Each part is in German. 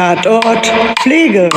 Tatort Pflege.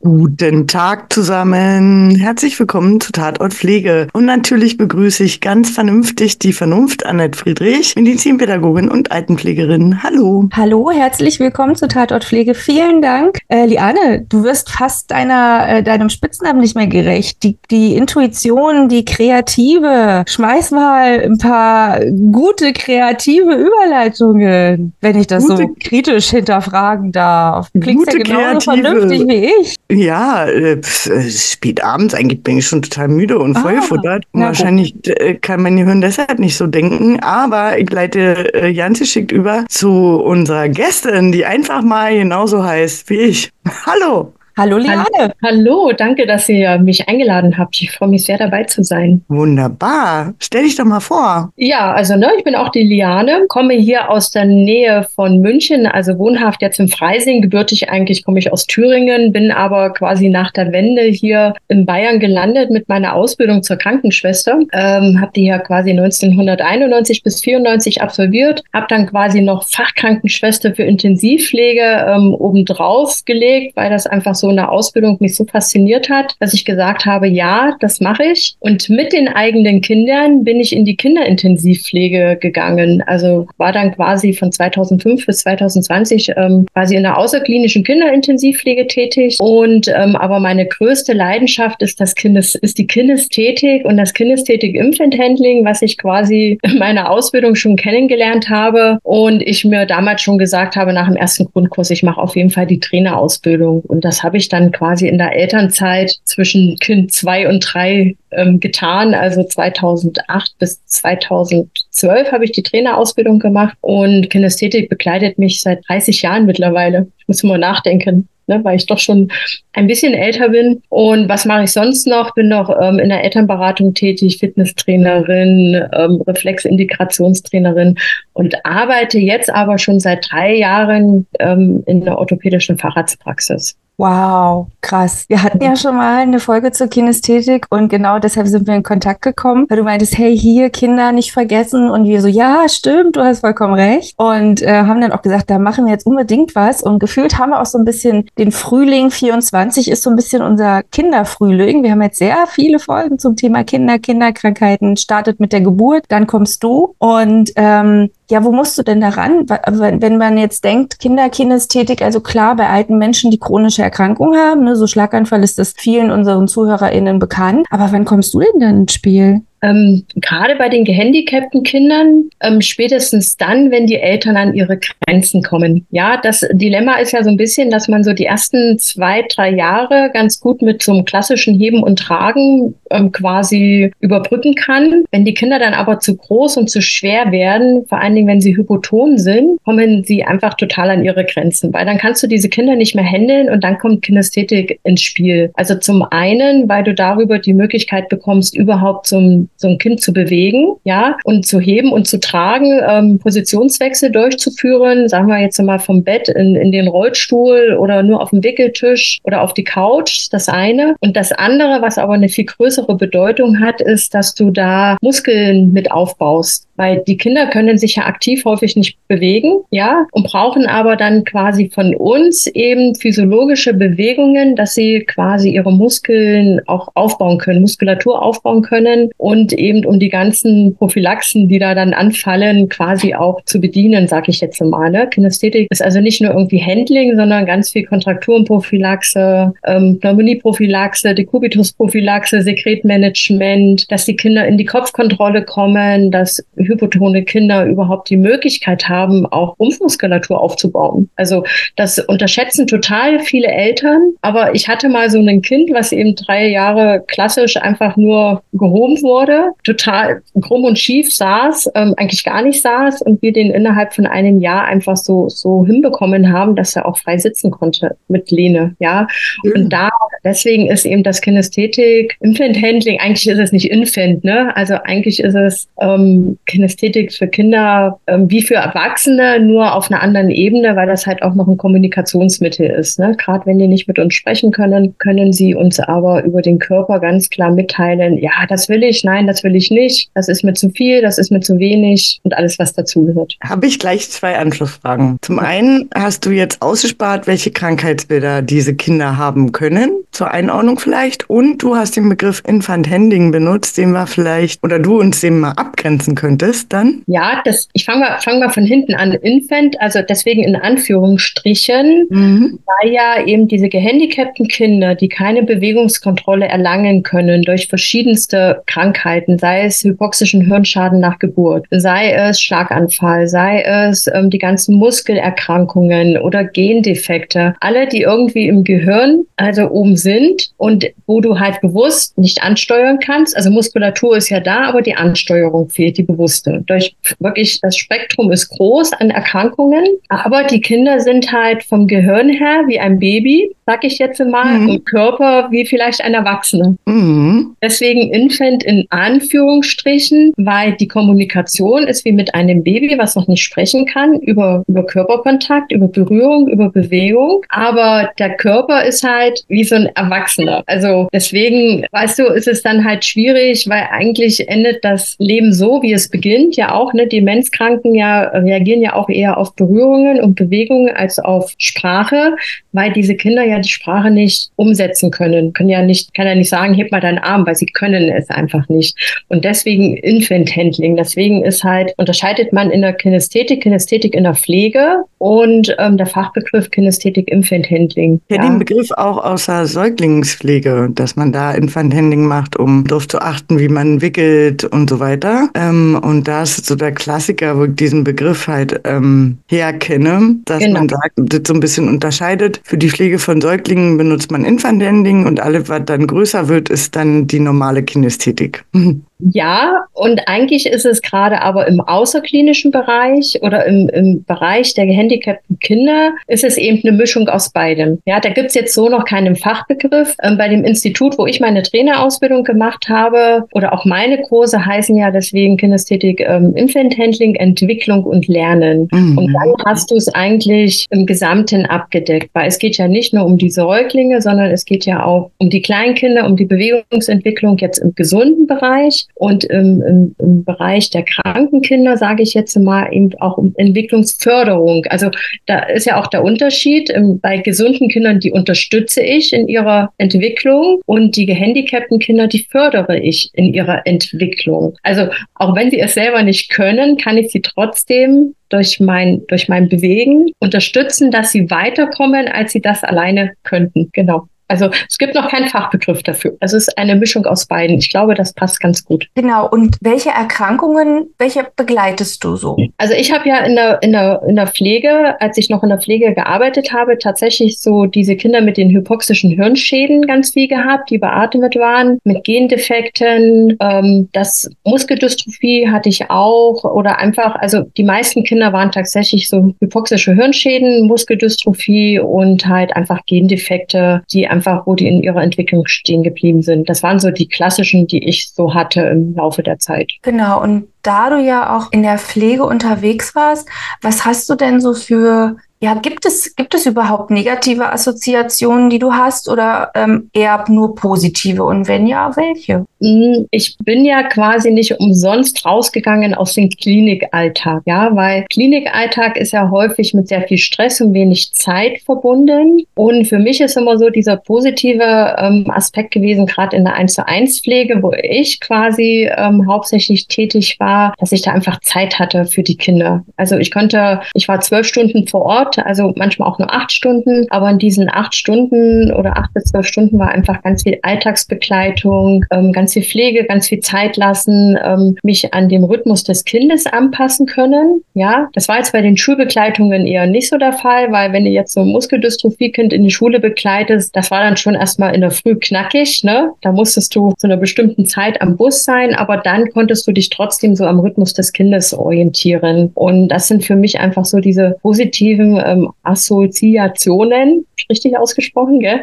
Guten Tag zusammen. Herzlich willkommen zu Tatort Pflege. Und natürlich begrüße ich ganz vernünftig die Vernunft Annette Friedrich, Medizinpädagogin und Altenpflegerin. Hallo. Hallo, herzlich willkommen zu Tatort Pflege. Vielen Dank. Äh, Liane, du wirst fast deiner, äh, deinem Spitznamen nicht mehr gerecht. Die, die Intuition, die Kreative. Schmeiß mal ein paar gute kreative Überleitungen, wenn ich das gute, so kritisch hinterfragen darf. Klingt ja genauso kreative. vernünftig wie ich. Ja, äh, äh, spät abends, eigentlich bin ich schon total müde und. Ah, und wahrscheinlich äh, kann mein Gehirn deshalb nicht so denken. Aber ich leite äh, Janze schickt über zu unserer Gästin, die einfach mal genauso heißt wie ich. Hallo! Hallo Liane. Hallo, danke, dass ihr mich eingeladen habt. Ich freue mich sehr dabei zu sein. Wunderbar. Stell dich doch mal vor. Ja, also ne, ich bin auch die Liane, komme hier aus der Nähe von München, also wohnhaft jetzt im Freising. Gebürtig eigentlich komme ich aus Thüringen, bin aber quasi nach der Wende hier in Bayern gelandet mit meiner Ausbildung zur Krankenschwester. Ähm, habe die ja quasi 1991 bis 94 absolviert, habe dann quasi noch Fachkrankenschwester für Intensivpflege ähm, obendrauf gelegt, weil das einfach so so eine Ausbildung mich so fasziniert hat, dass ich gesagt habe, ja, das mache ich. Und mit den eigenen Kindern bin ich in die Kinderintensivpflege gegangen. Also war dann quasi von 2005 bis 2020 ähm, quasi in der außerklinischen Kinderintensivpflege tätig. Und ähm, aber meine größte Leidenschaft ist das Kindes, ist die Kinästhetik und das Kinästhetik Infant Handling, was ich quasi in meiner Ausbildung schon kennengelernt habe. Und ich mir damals schon gesagt habe, nach dem ersten Grundkurs, ich mache auf jeden Fall die Trainerausbildung. Und das habe ich dann quasi in der Elternzeit zwischen Kind zwei und drei ähm, getan. Also 2008 bis 2012 habe ich die Trainerausbildung gemacht und Kinästhetik begleitet mich seit 30 Jahren mittlerweile. Ich muss mal nachdenken ne, weil ich doch schon ein bisschen älter bin. Und was mache ich sonst noch? Bin noch ähm, in der Elternberatung tätig, Fitnesstrainerin, ähm, Reflexintegrationstrainerin und arbeite jetzt aber schon seit drei Jahren ähm, in der orthopädischen Facharztpraxis. Wow, krass. Wir hatten ja schon mal eine Folge zur Kinästhetik und genau deshalb sind wir in Kontakt gekommen, weil du meintest, hey, hier Kinder nicht vergessen. Und wir so, ja, stimmt, du hast vollkommen recht. Und äh, haben dann auch gesagt, da machen wir jetzt unbedingt was. Und gefühlt haben wir auch so ein bisschen den Frühling 24 ist so ein bisschen unser Kinderfrühling. Wir haben jetzt sehr viele Folgen zum Thema Kinder, Kinderkrankheiten, startet mit der Geburt, dann kommst du. Und ähm, ja, wo musst du denn daran? Wenn man jetzt denkt, Kinderkinästhetik, also klar, bei alten Menschen, die chronische Erkrankungen haben, ne, so Schlaganfall ist das vielen unseren ZuhörerInnen bekannt. Aber wann kommst du denn dann ins Spiel? Ähm, gerade bei den gehandicapten Kindern, ähm, spätestens dann, wenn die Eltern an ihre Grenzen kommen. Ja, das Dilemma ist ja so ein bisschen, dass man so die ersten zwei, drei Jahre ganz gut mit so einem klassischen Heben und Tragen ähm, quasi überbrücken kann. Wenn die Kinder dann aber zu groß und zu schwer werden, vor allen Dingen, wenn sie hypoton sind, kommen sie einfach total an ihre Grenzen, weil dann kannst du diese Kinder nicht mehr handeln und dann kommt Kinästhetik ins Spiel. Also zum einen, weil du darüber die Möglichkeit bekommst, überhaupt zum so ein Kind zu bewegen, ja, und zu heben und zu tragen, ähm, Positionswechsel durchzuführen, sagen wir jetzt mal vom Bett in, in den Rollstuhl oder nur auf dem Wickeltisch oder auf die Couch, das eine. Und das andere, was aber eine viel größere Bedeutung hat, ist, dass du da Muskeln mit aufbaust weil die Kinder können sich ja aktiv häufig nicht bewegen, ja, und brauchen aber dann quasi von uns eben physiologische Bewegungen, dass sie quasi ihre Muskeln auch aufbauen können, Muskulatur aufbauen können und eben um die ganzen Prophylaxen, die da dann anfallen, quasi auch zu bedienen, sage ich jetzt mal. Ne? Kinästhetik ist also nicht nur irgendwie Handling, sondern ganz viel Kontrakturenprophylaxe, ähm, Pneumonieprophylaxe, Dekubitusprophylaxe, Sekretmanagement, dass die Kinder in die Kopfkontrolle kommen, dass hypotone Kinder überhaupt die Möglichkeit haben, auch Rumpfmuskulatur aufzubauen. Also das unterschätzen total viele Eltern. Aber ich hatte mal so ein Kind, was eben drei Jahre klassisch einfach nur gehoben wurde, total krumm und schief saß, ähm, eigentlich gar nicht saß und wir den innerhalb von einem Jahr einfach so, so hinbekommen haben, dass er auch frei sitzen konnte mit Lehne. Ja. Mhm. Und da, deswegen ist eben das Kinästhetik, Infant Handling, eigentlich ist es nicht Infant, ne? Also eigentlich ist es ähm, Kinästhetik für Kinder ähm, wie für Erwachsene, nur auf einer anderen Ebene, weil das halt auch noch ein Kommunikationsmittel ist. Ne? Gerade wenn die nicht mit uns sprechen können, können sie uns aber über den Körper ganz klar mitteilen, ja, das will ich, nein, das will ich nicht, das ist mir zu viel, das ist mir zu wenig und alles, was dazugehört. Habe ich gleich zwei Anschlussfragen. Zum einen hast du jetzt ausgespart, welche Krankheitsbilder diese Kinder haben können, zur Einordnung vielleicht. Und du hast den Begriff Infant Handling benutzt, den wir vielleicht oder du uns den mal abgrenzen könntest dann. Ja, das, ich fange mal, fang mal von hinten an. Infant, also deswegen in Anführungsstrichen, mhm. weil ja eben diese gehandicapten Kinder, die keine Bewegungskontrolle erlangen können durch verschiedenste Krankheiten, sei es hypoxischen Hirnschaden nach Geburt, sei es Schlaganfall, sei es ähm, die ganzen Muskelerkrankungen oder Gendefekte, alle, die irgendwie im Gehirn, also oben sind und wo du halt bewusst nicht ansteuern kannst. Also Muskulatur ist ja da, aber die Ansteuerung fehlt, die bewusste. Durch wirklich das Spektrum ist groß an Erkrankungen, aber die Kinder sind halt vom Gehirn her wie ein Baby, sag ich jetzt mal, mhm. im Körper wie vielleicht ein Erwachsener. Mhm. Deswegen Infant in Anführungsstrichen, weil die Kommunikation ist wie mit einem Baby, was noch nicht sprechen kann, über, über Körperkontakt, über Berührung, über Bewegung. Aber der Körper ist halt wie so ein Erwachsener. Also deswegen, weißt du, ist es dann halt schwierig, weil eigentlich endet das Leben so, wie es beginnt. Ja auch, ne? Demenzkranken ja reagieren ja auch eher auf Berührungen und Bewegungen als auf Sprache, weil diese Kinder ja die Sprache nicht umsetzen können. Können ja nicht, kann ja nicht sagen, heb mal deinen Arm, weil sie können es einfach nicht. Und deswegen Infant Handling. Deswegen ist halt, unterscheidet man in der Kinästhetik, Kinästhetik in der Pflege und ähm, der Fachbegriff Kinästhetik Infant Handling. Ja, ja, den Begriff auch aus der Säuglingspflege, dass man da Infant Handling macht, um darauf zu achten, wie man wickelt und so weiter. Ähm, und da ist so der Klassiker, wo ich diesen Begriff halt ähm, herkenne, dass genau. man sagt, das so ein bisschen unterscheidet. Für die Pflege von Säuglingen benutzt man Infant Handling und alles, was dann größer wird, ist dann die normale Kinästhetik. Ja, und eigentlich ist es gerade aber im außerklinischen Bereich oder im, im Bereich der gehandicapten Kinder ist es eben eine Mischung aus beidem. Ja, da gibt's jetzt so noch keinen Fachbegriff. Ähm, bei dem Institut, wo ich meine Trainerausbildung gemacht habe oder auch meine Kurse heißen ja deswegen Kinästhetik, ähm, Infant Handling, Entwicklung und Lernen. Mhm. Und dann hast du es eigentlich im Gesamten abgedeckt, weil es geht ja nicht nur um die Säuglinge, sondern es geht ja auch um die Kleinkinder, um die Bewegungsentwicklung jetzt im gesunden Bereich und im, im, im Bereich der Krankenkinder, sage ich jetzt mal, eben auch um Entwicklungsförderung. Also da ist ja auch der Unterschied. Ähm, bei gesunden Kindern, die unterstütze ich in ihrer Entwicklung und die gehandicapten Kinder, die fördere ich in ihrer Entwicklung. Also auch wenn sie es selber nicht können, kann ich sie trotzdem durch mein, durch mein Bewegen unterstützen, dass sie weiterkommen, als sie das alleine könnten. Genau. Also es gibt noch keinen Fachbegriff dafür. Also es ist eine Mischung aus beiden. Ich glaube, das passt ganz gut. Genau. Und welche Erkrankungen, welche begleitest du so? Also ich habe ja in der, in, der, in der Pflege, als ich noch in der Pflege gearbeitet habe, tatsächlich so diese Kinder mit den hypoxischen Hirnschäden ganz viel gehabt, die beatmet waren, mit Gendefekten. Ähm, das Muskeldystrophie hatte ich auch oder einfach, also die meisten Kinder waren tatsächlich so hypoxische Hirnschäden, Muskeldystrophie und halt einfach Gendefekte, die einfach, wo die in ihrer Entwicklung stehen geblieben sind. Das waren so die klassischen, die ich so hatte im Laufe der Zeit. Genau. Und da du ja auch in der Pflege unterwegs warst, was hast du denn so für ja, gibt es, gibt es überhaupt negative Assoziationen, die du hast oder ähm, eher nur positive? Und wenn ja, welche? Hm, ich bin ja quasi nicht umsonst rausgegangen aus dem Klinikalltag, ja, weil Klinikalltag ist ja häufig mit sehr viel Stress und wenig Zeit verbunden. Und für mich ist immer so dieser positive ähm, Aspekt gewesen, gerade in der 1 zu 1 Pflege, wo ich quasi ähm, hauptsächlich tätig war, dass ich da einfach Zeit hatte für die Kinder. Also ich konnte, ich war zwölf Stunden vor Ort also manchmal auch nur acht Stunden. Aber in diesen acht Stunden oder acht bis zwölf Stunden war einfach ganz viel Alltagsbegleitung, ähm, ganz viel Pflege, ganz viel Zeit lassen, ähm, mich an dem Rhythmus des Kindes anpassen können. Ja, das war jetzt bei den Schulbegleitungen eher nicht so der Fall, weil wenn du jetzt so ein Muskeldystrophie-Kind in die Schule begleitest, das war dann schon erstmal in der Früh knackig, ne? Da musstest du zu einer bestimmten Zeit am Bus sein, aber dann konntest du dich trotzdem so am Rhythmus des Kindes orientieren. Und das sind für mich einfach so diese positiven ähm, Assoziationen, richtig ausgesprochen, gell?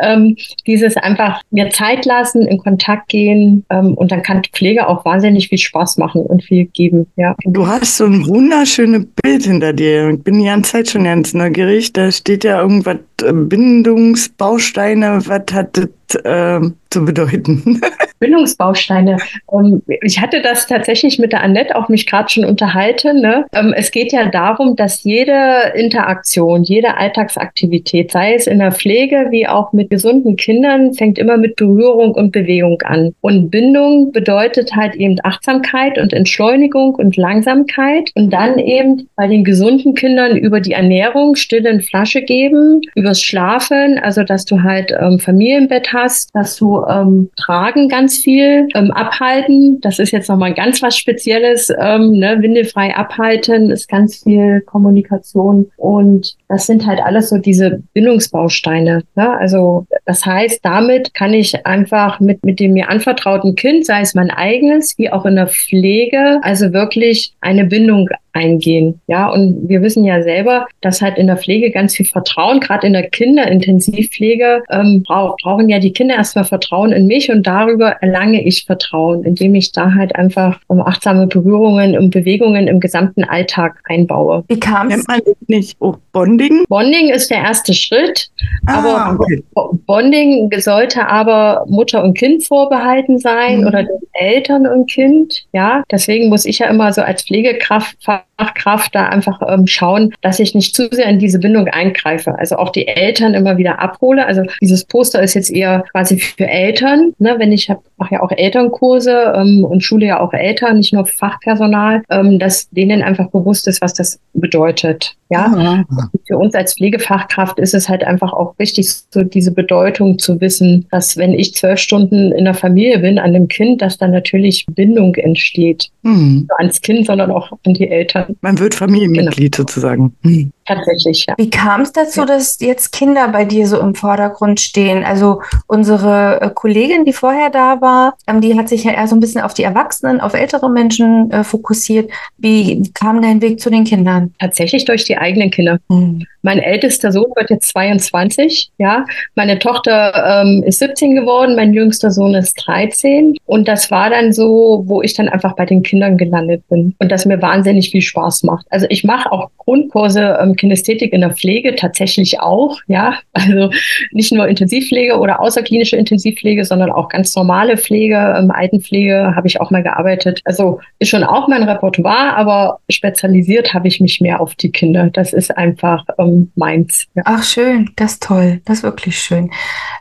Ähm, dieses einfach mir Zeit lassen, in Kontakt gehen ähm, und dann kann Pflege auch wahnsinnig viel Spaß machen und viel geben, ja. Du hast so ein wunderschönes Bild hinter dir. Ich bin die ganze Zeit schon ganz neugierig. Da steht ja irgendwas äh, Bindungsbausteine. Was hat das äh, zu bedeuten? Bildungsbausteine. Um, ähm, ich hatte das tatsächlich mit der Annette auch mich gerade schon unterhalten. Ne? Ähm, es geht ja darum, dass jede Interaktion, jede Alltagsaktivität, sei es in der Pflege wie auch mit gesunden Kindern, fängt immer mit Berührung und Bewegung an. Und Bindung bedeutet halt eben Achtsamkeit und Entschleunigung und Langsamkeit. Und dann eben bei den gesunden Kindern über die Ernährung Stille in Flasche geben, übers Schlafen, also dass du halt ähm, Familienbett hast, dass du ähm, Tragen ganz viel ähm, abhalten. Das ist jetzt nochmal ganz was Spezielles. Ähm, ne? Windelfrei abhalten ist ganz viel Kommunikation. Und das sind halt alles so diese Bindungsbausteine. Ne? Also das heißt, damit kann ich einfach mit, mit dem mir anvertrauten Kind, sei es mein eigenes, wie auch in der Pflege, also wirklich eine Bindung eingehen. Ja, und wir wissen ja selber, dass halt in der Pflege ganz viel Vertrauen, gerade in der Kinderintensivpflege, ähm, brauch, brauchen ja die Kinder erstmal Vertrauen in mich und darüber erlange ich Vertrauen, indem ich da halt einfach um achtsame Berührungen und Bewegungen im gesamten Alltag einbaue. Wie kam es? nicht oh, Bonding? Bonding ist der erste Schritt, ah, aber okay. Bonding sollte aber Mutter und Kind vorbehalten sein mhm. oder Eltern und Kind. Ja, deswegen muss ich ja immer so als Pflegekraft Fachkraft da einfach ähm, schauen, dass ich nicht zu sehr in diese Bindung eingreife. Also auch die Eltern immer wieder abhole. Also dieses Poster ist jetzt eher quasi für Eltern. Ne? Wenn ich mache ja auch Elternkurse ähm, und schule ja auch Eltern, nicht nur Fachpersonal, ähm, dass denen einfach bewusst ist, was das bedeutet. Ja, mhm. für uns als Pflegefachkraft ist es halt einfach auch wichtig, so diese Bedeutung zu wissen, dass wenn ich zwölf Stunden in der Familie bin, an dem Kind, dass dann natürlich Bindung entsteht. Mhm. Nicht nur ans Kind, sondern auch an die Eltern. Man wird Familienmitglied genau. sozusagen. Mhm. Tatsächlich, ja. Wie kam es dazu, ja. dass jetzt Kinder bei dir so im Vordergrund stehen? Also unsere äh, Kollegin, die vorher da war, ähm, die hat sich ja eher so ein bisschen auf die Erwachsenen, auf ältere Menschen äh, fokussiert. Wie kam dein Weg zu den Kindern? Tatsächlich durch die eigenen Kinder. Mhm. Mein ältester Sohn wird jetzt 22, ja. Meine Tochter ähm, ist 17 geworden, mein jüngster Sohn ist 13. Und das war dann so, wo ich dann einfach bei den Kindern gelandet bin und das mir wahnsinnig viel Spaß macht. Also ich mache auch Grundkurse ähm, Kinästhetik in der Pflege tatsächlich auch, ja. Also nicht nur Intensivpflege oder außerklinische Intensivpflege, sondern auch ganz normale Pflege, ähm, Altenpflege habe ich auch mal gearbeitet. Also ist schon auch mein Repertoire, aber spezialisiert habe ich mich mehr auf die Kinder. Das ist einfach ähm, meins. Ja. Ach schön, das ist toll, das ist wirklich schön.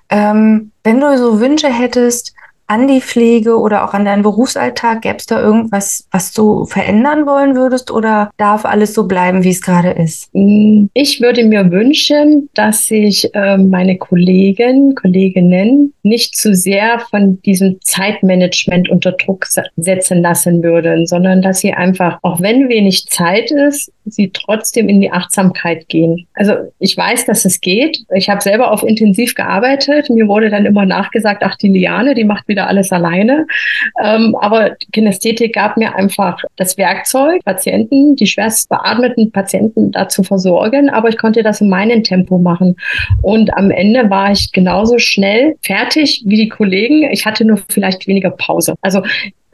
Ähm, wenn du so Wünsche hättest, an die Pflege oder auch an deinen Berufsalltag? Gäbe es da irgendwas, was du verändern wollen würdest oder darf alles so bleiben, wie es gerade ist? Mm, ich würde mir wünschen, dass sich äh, meine Kollegen, Kolleginnen nicht zu sehr von diesem Zeitmanagement unter Druck setzen lassen würden, sondern dass sie einfach, auch wenn wenig Zeit ist, sie trotzdem in die Achtsamkeit gehen. Also ich weiß, dass es geht. Ich habe selber auf intensiv gearbeitet. Mir wurde dann immer nachgesagt, ach, die Liane, die macht wieder alles alleine. Ähm, aber Kinästhetik gab mir einfach das Werkzeug, Patienten, die schwerst beatmeten Patienten dazu versorgen. Aber ich konnte das in meinem Tempo machen. Und am Ende war ich genauso schnell fertig wie die Kollegen. Ich hatte nur vielleicht weniger Pause. Also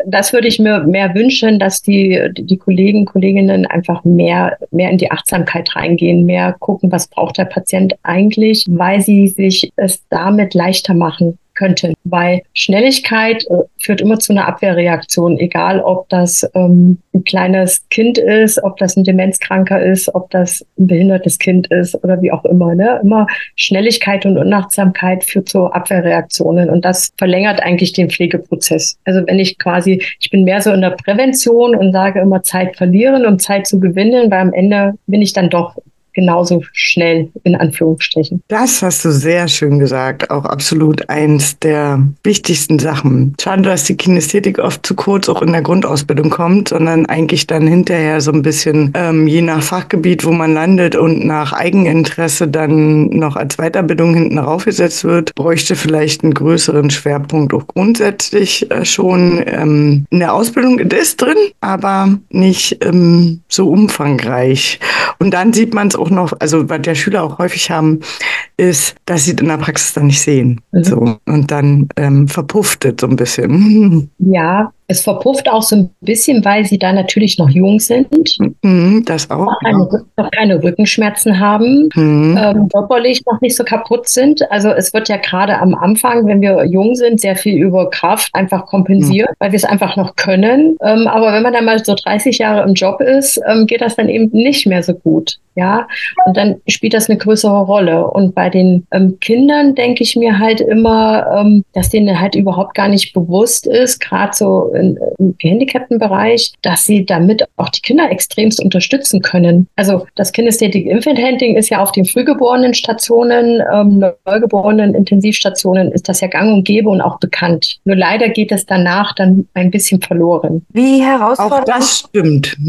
das würde ich mir mehr wünschen, dass die, die Kollegen, Kolleginnen einfach mehr, mehr in die Achtsamkeit reingehen, mehr gucken, was braucht der Patient eigentlich, weil sie sich es damit leichter machen könnten. Weil Schnelligkeit äh, führt immer zu einer Abwehrreaktion, egal ob das ähm, ein kleines Kind ist, ob das ein Demenzkranker ist, ob das ein behindertes Kind ist oder wie auch immer. Ne? Immer Schnelligkeit und Unachtsamkeit führt zu Abwehrreaktionen und das verlängert eigentlich den Pflegeprozess. Also wenn ich quasi, ich bin mehr so in der Prävention und sage immer Zeit verlieren, um Zeit zu gewinnen, weil am Ende bin ich dann doch genauso schnell, in Anführungsstrichen. Das hast du sehr schön gesagt. Auch absolut eins der wichtigsten Sachen. Schade, dass die Kinästhetik oft zu kurz auch in der Grundausbildung kommt, sondern eigentlich dann hinterher so ein bisschen ähm, je nach Fachgebiet, wo man landet und nach Eigeninteresse dann noch als Weiterbildung hinten raufgesetzt wird, bräuchte vielleicht einen größeren Schwerpunkt auch grundsätzlich äh, schon ähm, in der Ausbildung ist drin, aber nicht ähm, so umfangreich. Und dann sieht man es auch noch, also was der Schüler auch häufig haben, ist, dass sie in der Praxis dann nicht sehen. Mhm. So. Und dann ähm, verpufft es so ein bisschen. Ja, Es verpufft auch so ein bisschen, weil sie da natürlich noch jung sind. Mhm, das auch. Noch keine, noch keine Rückenschmerzen haben, mhm. ähm, körperlich noch nicht so kaputt sind. Also es wird ja gerade am Anfang, wenn wir jung sind, sehr viel über Kraft einfach kompensiert, mhm. weil wir es einfach noch können. Ähm, aber wenn man dann mal so 30 Jahre im Job ist, ähm, geht das dann eben nicht mehr so gut. Ja, und dann spielt das eine größere Rolle. Und bei den ähm, Kindern denke ich mir halt immer, ähm, dass denen halt überhaupt gar nicht bewusst ist, gerade so in, im gehandicapten Bereich, dass sie damit auch die Kinder extremst unterstützen können. Also das Kinästhetik Infant Handling ist ja auf den frühgeborenen Stationen, ähm, neugeborenen Intensivstationen ist das ja gang und gäbe und auch bekannt. Nur leider geht es danach dann ein bisschen verloren. Wie herausfordernd? Auch das stimmt.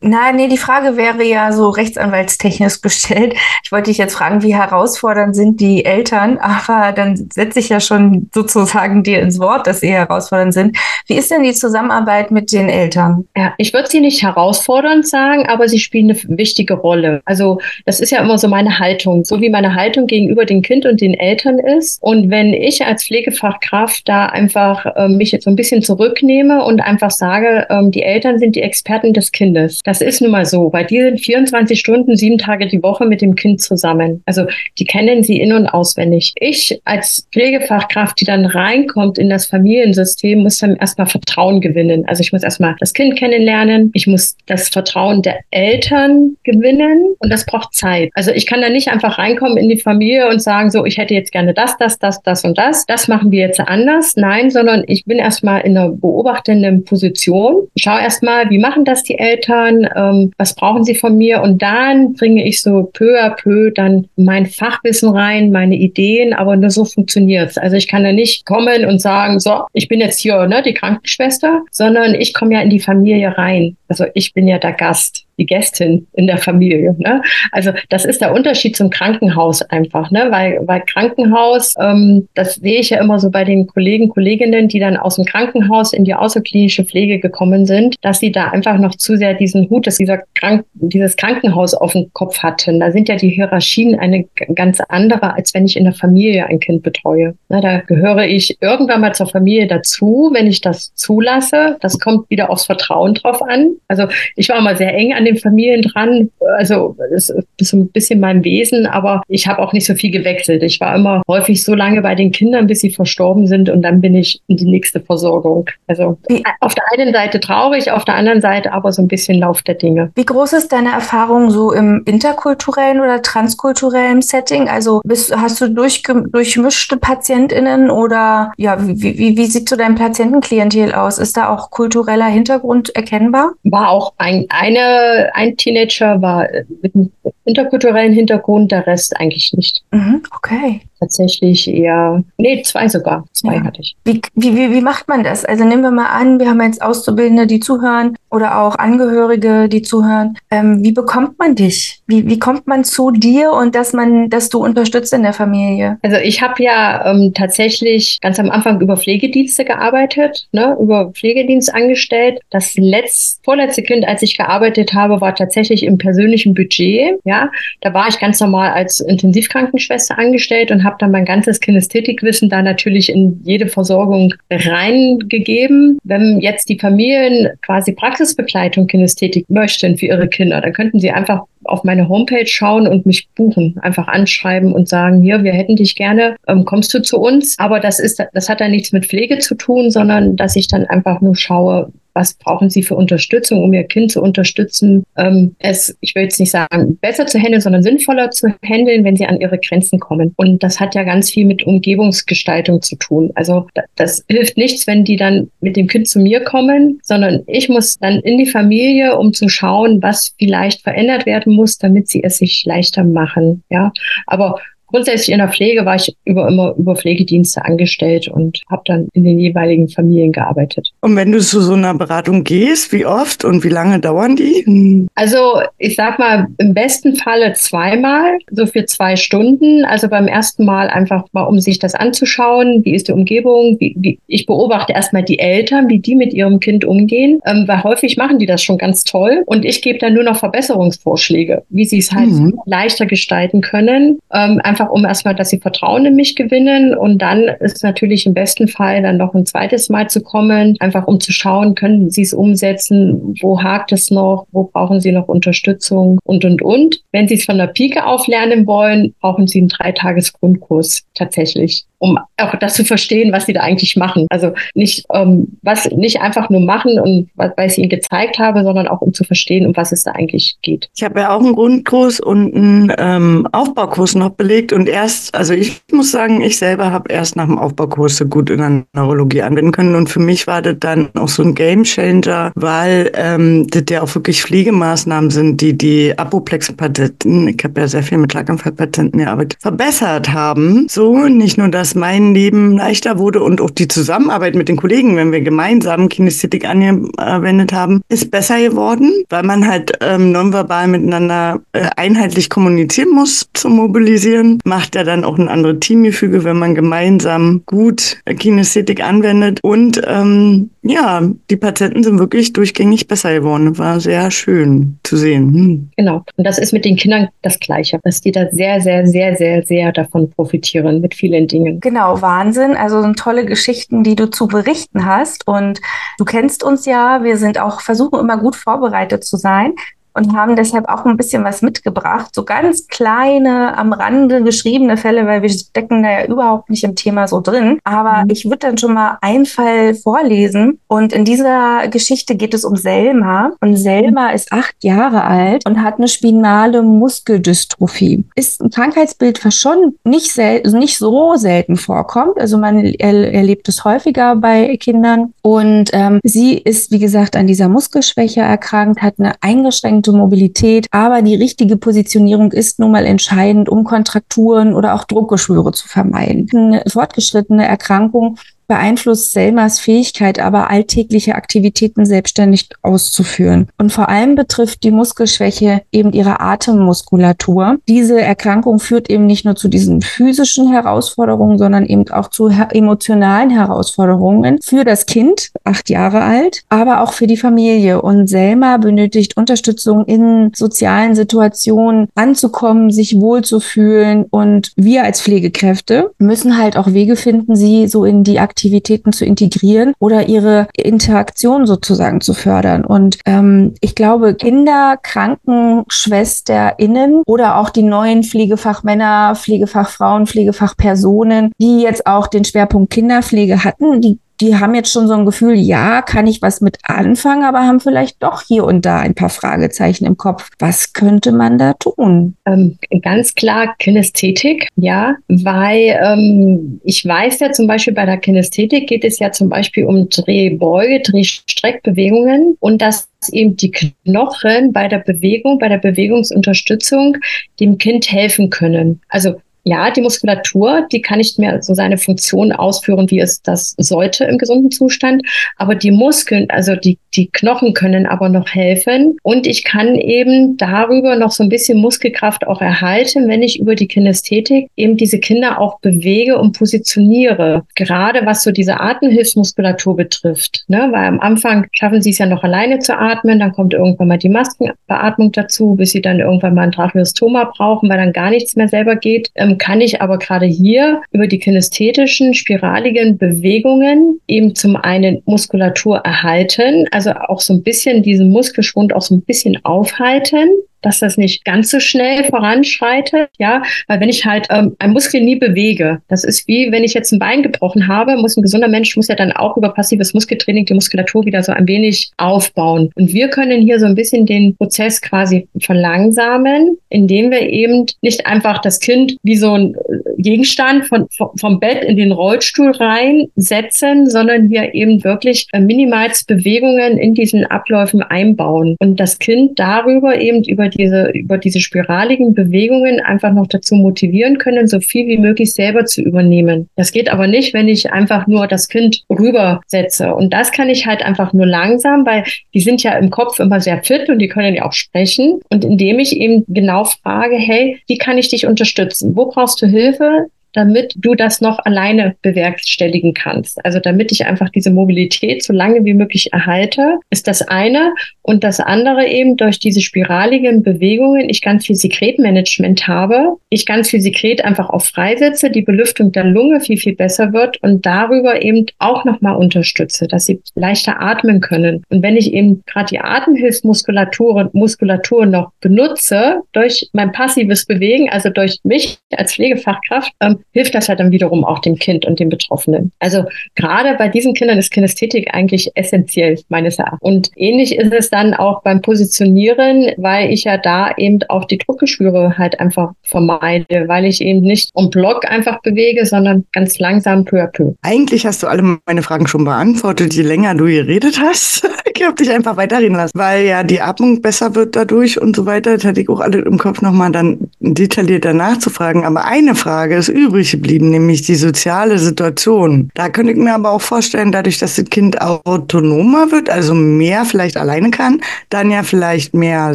Nein, nee, die Frage wäre ja so rechtsanwaltstechnisch gestellt. Ich wollte dich jetzt fragen, wie herausfordernd sind die Eltern? Aber dann setze ich ja schon sozusagen dir ins Wort, dass sie herausfordernd sind. Wie ist denn die Zusammenarbeit mit den Eltern? Ja, ich würde sie nicht herausfordernd sagen, aber sie spielen eine wichtige Rolle. Also das ist ja immer so meine Haltung, so wie meine Haltung gegenüber dem Kind und den Eltern ist. Und wenn ich als Pflegefachkraft da einfach äh, mich jetzt so ein bisschen zurücknehme und einfach sage, ähm, die Eltern sind die Experten des Kindes. Das ist nun mal so, weil die sind 24 Stunden, sieben Tage die Woche mit dem Kind zusammen. Also die kennen sie in- und auswendig. Ich als Pflegefachkraft, die dann reinkommt in das Familiensystem, muss dann erstmal Vertrauen gewinnen. Also ich muss erstmal das Kind kennenlernen. Ich muss das Vertrauen der Eltern gewinnen und das braucht Zeit. Also ich kann da nicht einfach reinkommen in die Familie und sagen, so, ich hätte jetzt gerne das, das, das, das und das. Das machen wir jetzt anders. Nein, sondern ich bin erstmal in einer beobachtenden Position. Ich schaue erstmal, wie machen das die Eltern? Ähm, was brauchen sie von mir? Und dann bringe ich so peu à peu dann mein Fachwissen rein, meine Ideen, aber nur so funktioniert es. Also ich kann da nicht kommen und sagen, so, ich bin jetzt hier, ne, die Krankenschwester, sondern ich komme ja in die Familie rein. Also ich bin ja der Gast die Gästin in der Familie. Ne? Also das ist der Unterschied zum Krankenhaus einfach, ne? weil, weil Krankenhaus, ähm, das sehe ich ja immer so bei den Kollegen, Kolleginnen, die dann aus dem Krankenhaus in die außerklinische Pflege gekommen sind, dass sie da einfach noch zu sehr diesen Hut, dass dieser Krank dieses Krankenhaus auf dem Kopf hatten. Da sind ja die Hierarchien eine ganz andere, als wenn ich in der Familie ein Kind betreue. Na, da gehöre ich irgendwann mal zur Familie dazu, wenn ich das zulasse. Das kommt wieder aufs Vertrauen drauf an. Also ich war mal sehr eng an an den Familien dran. Also das ist so ein bisschen mein Wesen, aber ich habe auch nicht so viel gewechselt. Ich war immer häufig so lange bei den Kindern, bis sie verstorben sind und dann bin ich in die nächste Versorgung. Also auf der einen Seite traurig, auf der anderen Seite aber so ein bisschen Lauf der Dinge. Wie groß ist deine Erfahrung so im interkulturellen oder transkulturellen Setting? Also bist, hast du durch, durchmischte PatientInnen oder ja, wie, wie, wie sieht so dein Patientenklientel aus? Ist da auch kultureller Hintergrund erkennbar? War auch ein, eine ein Teenager war mit einem interkulturellen Hintergrund, der Rest eigentlich nicht. Mhm, okay tatsächlich eher, nee, zwei sogar. Zwei ja. hatte ich. Wie, wie, wie, wie macht man das? Also nehmen wir mal an, wir haben jetzt Auszubildende, die zuhören oder auch Angehörige, die zuhören. Ähm, wie bekommt man dich? Wie, wie kommt man zu dir und dass man, dass du unterstützt in der Familie? Also ich habe ja ähm, tatsächlich ganz am Anfang über Pflegedienste gearbeitet, ne, über Pflegedienst angestellt. Das letzte, vorletzte Kind, als ich gearbeitet habe, war tatsächlich im persönlichen Budget. Ja, da war ich ganz normal als Intensivkrankenschwester angestellt und habe habe dann mein ganzes Kinästhetikwissen da natürlich in jede Versorgung reingegeben. Wenn jetzt die Familien quasi Praxisbegleitung Kinästhetik möchten für ihre Kinder, dann könnten sie einfach auf meine Homepage schauen und mich buchen, einfach anschreiben und sagen, hier, wir hätten dich gerne, ähm, kommst du zu uns? Aber das ist, das hat dann nichts mit Pflege zu tun, sondern dass ich dann einfach nur schaue, was brauchen Sie für Unterstützung, um Ihr Kind zu unterstützen, ähm, es, ich will jetzt nicht sagen, besser zu handeln, sondern sinnvoller zu handeln, wenn sie an ihre Grenzen kommen. Und das hat ja ganz viel mit Umgebungsgestaltung zu tun. Also das hilft nichts, wenn die dann mit dem Kind zu mir kommen, sondern ich muss dann in die Familie, um zu schauen, was vielleicht verändert werden muss, damit sie es sich leichter machen. Ja, aber grundsätzlich in der Pflege war ich über immer über Pflegedienste angestellt und habe dann in den jeweiligen Familien gearbeitet. Und wenn du zu so einer Beratung gehst, wie oft und wie lange dauern die? Also ich sag mal im besten Falle zweimal, so für zwei Stunden. Also beim ersten Mal einfach mal, um sich das anzuschauen, wie ist die Umgebung. Wie, wie, ich beobachte erstmal die Eltern, wie die mit ihrem Kind umgehen, ähm, weil häufig machen die das schon ganz toll und ich gebe dann nur noch Verbesserungsvorschläge, wie sie es halt mhm. leichter gestalten können. Ähm, einfach einfach um erstmal, dass sie Vertrauen in mich gewinnen und dann ist natürlich im besten Fall dann noch ein zweites Mal zu kommen, einfach um zu schauen, können sie es umsetzen, wo hakt es noch, wo brauchen sie noch Unterstützung und, und, und. Wenn sie es von der Pike auf lernen wollen, brauchen sie einen Dreitages-Grundkurs tatsächlich um auch das zu verstehen, was sie da eigentlich machen. Also nicht, ähm, was, nicht einfach nur machen und weil ich ihnen gezeigt habe, sondern auch um zu verstehen, um was es da eigentlich geht. Ich habe ja auch einen Grundkurs und einen ähm, Aufbaukurs noch belegt und erst, also ich muss sagen, ich selber habe erst nach dem Aufbaukurs so gut in der Neurologie anwenden können und für mich war das dann auch so ein Gamechanger, weil ähm, das ja auch wirklich Pflegemaßnahmen sind, die die Apoplex-Patienten, ich habe ja sehr viel mit Schlaganfallpatienten gearbeitet, verbessert haben. So, nicht nur das mein Leben leichter wurde und auch die Zusammenarbeit mit den Kollegen, wenn wir gemeinsam Kinästhetik angewendet haben, ist besser geworden, weil man halt ähm, nonverbal miteinander äh, einheitlich kommunizieren muss zum Mobilisieren. Macht ja dann auch ein anderes Teamgefüge, wenn man gemeinsam gut Kinästhetik anwendet. Und ähm, ja, die Patienten sind wirklich durchgängig besser geworden. War sehr schön zu sehen. Hm. Genau. Und das ist mit den Kindern das Gleiche, dass die da sehr, sehr, sehr, sehr, sehr davon profitieren mit vielen Dingen. Genau, Wahnsinn. Also sind tolle Geschichten, die du zu berichten hast. Und du kennst uns ja. Wir sind auch, versuchen immer gut vorbereitet zu sein und haben deshalb auch ein bisschen was mitgebracht. So ganz kleine, am Rande geschriebene Fälle, weil wir stecken da ja überhaupt nicht im Thema so drin. Aber mhm. ich würde dann schon mal einen Fall vorlesen. Und in dieser Geschichte geht es um Selma. Und Selma ist acht Jahre alt und hat eine spinale Muskeldystrophie. Ist ein Krankheitsbild, was schon nicht, sel nicht so selten vorkommt. Also man er erlebt es häufiger bei Kindern. Und ähm, sie ist, wie gesagt, an dieser Muskelschwäche erkrankt, hat eine eingeschränkte gute Mobilität. Aber die richtige Positionierung ist nun mal entscheidend, um Kontrakturen oder auch Druckgeschwüre zu vermeiden. Eine fortgeschrittene Erkrankung beeinflusst Selmas Fähigkeit, aber alltägliche Aktivitäten selbstständig auszuführen. Und vor allem betrifft die Muskelschwäche eben ihre Atemmuskulatur. Diese Erkrankung führt eben nicht nur zu diesen physischen Herausforderungen, sondern eben auch zu emotionalen Herausforderungen für das Kind, acht Jahre alt, aber auch für die Familie. Und Selma benötigt Unterstützung in sozialen Situationen anzukommen, sich wohlzufühlen. Und wir als Pflegekräfte müssen halt auch Wege finden, sie so in die Aktivitäten zu integrieren oder ihre Interaktion sozusagen zu fördern. Und ähm, ich glaube, Kinder, KrankenschwesterInnen oder auch die neuen Pflegefachmänner, Pflegefachfrauen, Pflegefachpersonen, die jetzt auch den Schwerpunkt Kinderpflege hatten, die die haben jetzt schon so ein Gefühl, ja, kann ich was mit anfangen, aber haben vielleicht doch hier und da ein paar Fragezeichen im Kopf. Was könnte man da tun? Ähm, ganz klar Kinästhetik, ja, weil ähm, ich weiß ja zum Beispiel bei der Kinästhetik geht es ja zum Beispiel um Drehbeuge, Drehstreckbewegungen und dass eben die Knochen bei der Bewegung, bei der Bewegungsunterstützung dem Kind helfen können. Also ja, die Muskulatur, die kann nicht mehr so seine Funktion ausführen, wie es das sollte im gesunden Zustand. Aber die Muskeln, also die, die Knochen können aber noch helfen. Und ich kann eben darüber noch so ein bisschen Muskelkraft auch erhalten, wenn ich über die Kinästhetik eben diese Kinder auch bewege und positioniere. Gerade was so diese Atemhilfsmuskulatur betrifft. Ne? Weil am Anfang schaffen sie es ja noch alleine zu atmen, dann kommt irgendwann mal die Maskenbeatmung dazu, bis sie dann irgendwann mal ein Tracheostoma brauchen, weil dann gar nichts mehr selber geht. Ähm, kann ich aber gerade hier über die kinästhetischen, spiraligen Bewegungen eben zum einen Muskulatur erhalten, also auch so ein bisschen diesen Muskelschwund auch so ein bisschen aufhalten dass das nicht ganz so schnell voranschreitet, ja, weil wenn ich halt ähm, ein Muskel nie bewege, das ist wie wenn ich jetzt ein Bein gebrochen habe, muss ein gesunder Mensch muss ja dann auch über passives Muskeltraining die Muskulatur wieder so ein wenig aufbauen. Und wir können hier so ein bisschen den Prozess quasi verlangsamen, indem wir eben nicht einfach das Kind wie so ein äh, Gegenstand von, vom Bett in den Rollstuhl reinsetzen, sondern hier eben wirklich äh, Minimalsbewegungen in diesen Abläufen einbauen und das Kind darüber eben über diese, über diese spiraligen Bewegungen einfach noch dazu motivieren können, so viel wie möglich selber zu übernehmen. Das geht aber nicht, wenn ich einfach nur das Kind rübersetze. Und das kann ich halt einfach nur langsam, weil die sind ja im Kopf immer sehr fit und die können ja auch sprechen. Und indem ich eben genau frage, hey, wie kann ich dich unterstützen? Wo brauchst du Hilfe? Damit du das noch alleine bewerkstelligen kannst. Also damit ich einfach diese Mobilität so lange wie möglich erhalte, ist das eine. Und das andere eben durch diese spiraligen Bewegungen, ich ganz viel Sekretmanagement habe, ich ganz viel Sekret einfach auch freisetze, die Belüftung der Lunge viel, viel besser wird und darüber eben auch nochmal unterstütze, dass sie leichter atmen können. Und wenn ich eben gerade die Atemhilfsmuskulatur Muskulatur noch benutze durch mein passives Bewegen, also durch mich als Pflegefachkraft, ähm, hilft das halt dann wiederum auch dem Kind und dem Betroffenen. Also gerade bei diesen Kindern ist Kinästhetik eigentlich essentiell meines Erachtens. Und ähnlich ist es dann auch beim Positionieren, weil ich ja da eben auch die Druckgeschwüre halt einfach vermeide, weil ich eben nicht um Block einfach bewege, sondern ganz langsam peu à peu. Eigentlich hast du alle meine Fragen schon beantwortet, je länger du geredet hast. ich habe dich einfach weiterreden lassen, weil ja die Atmung besser wird dadurch und so weiter. Das hatte ich auch alle im Kopf nochmal dann detaillierter nachzufragen. Aber eine Frage ist übrig geblieben, nämlich die soziale Situation. Da könnte ich mir aber auch vorstellen, dadurch, dass das Kind autonomer wird, also mehr vielleicht alleine kann, dann ja vielleicht mehr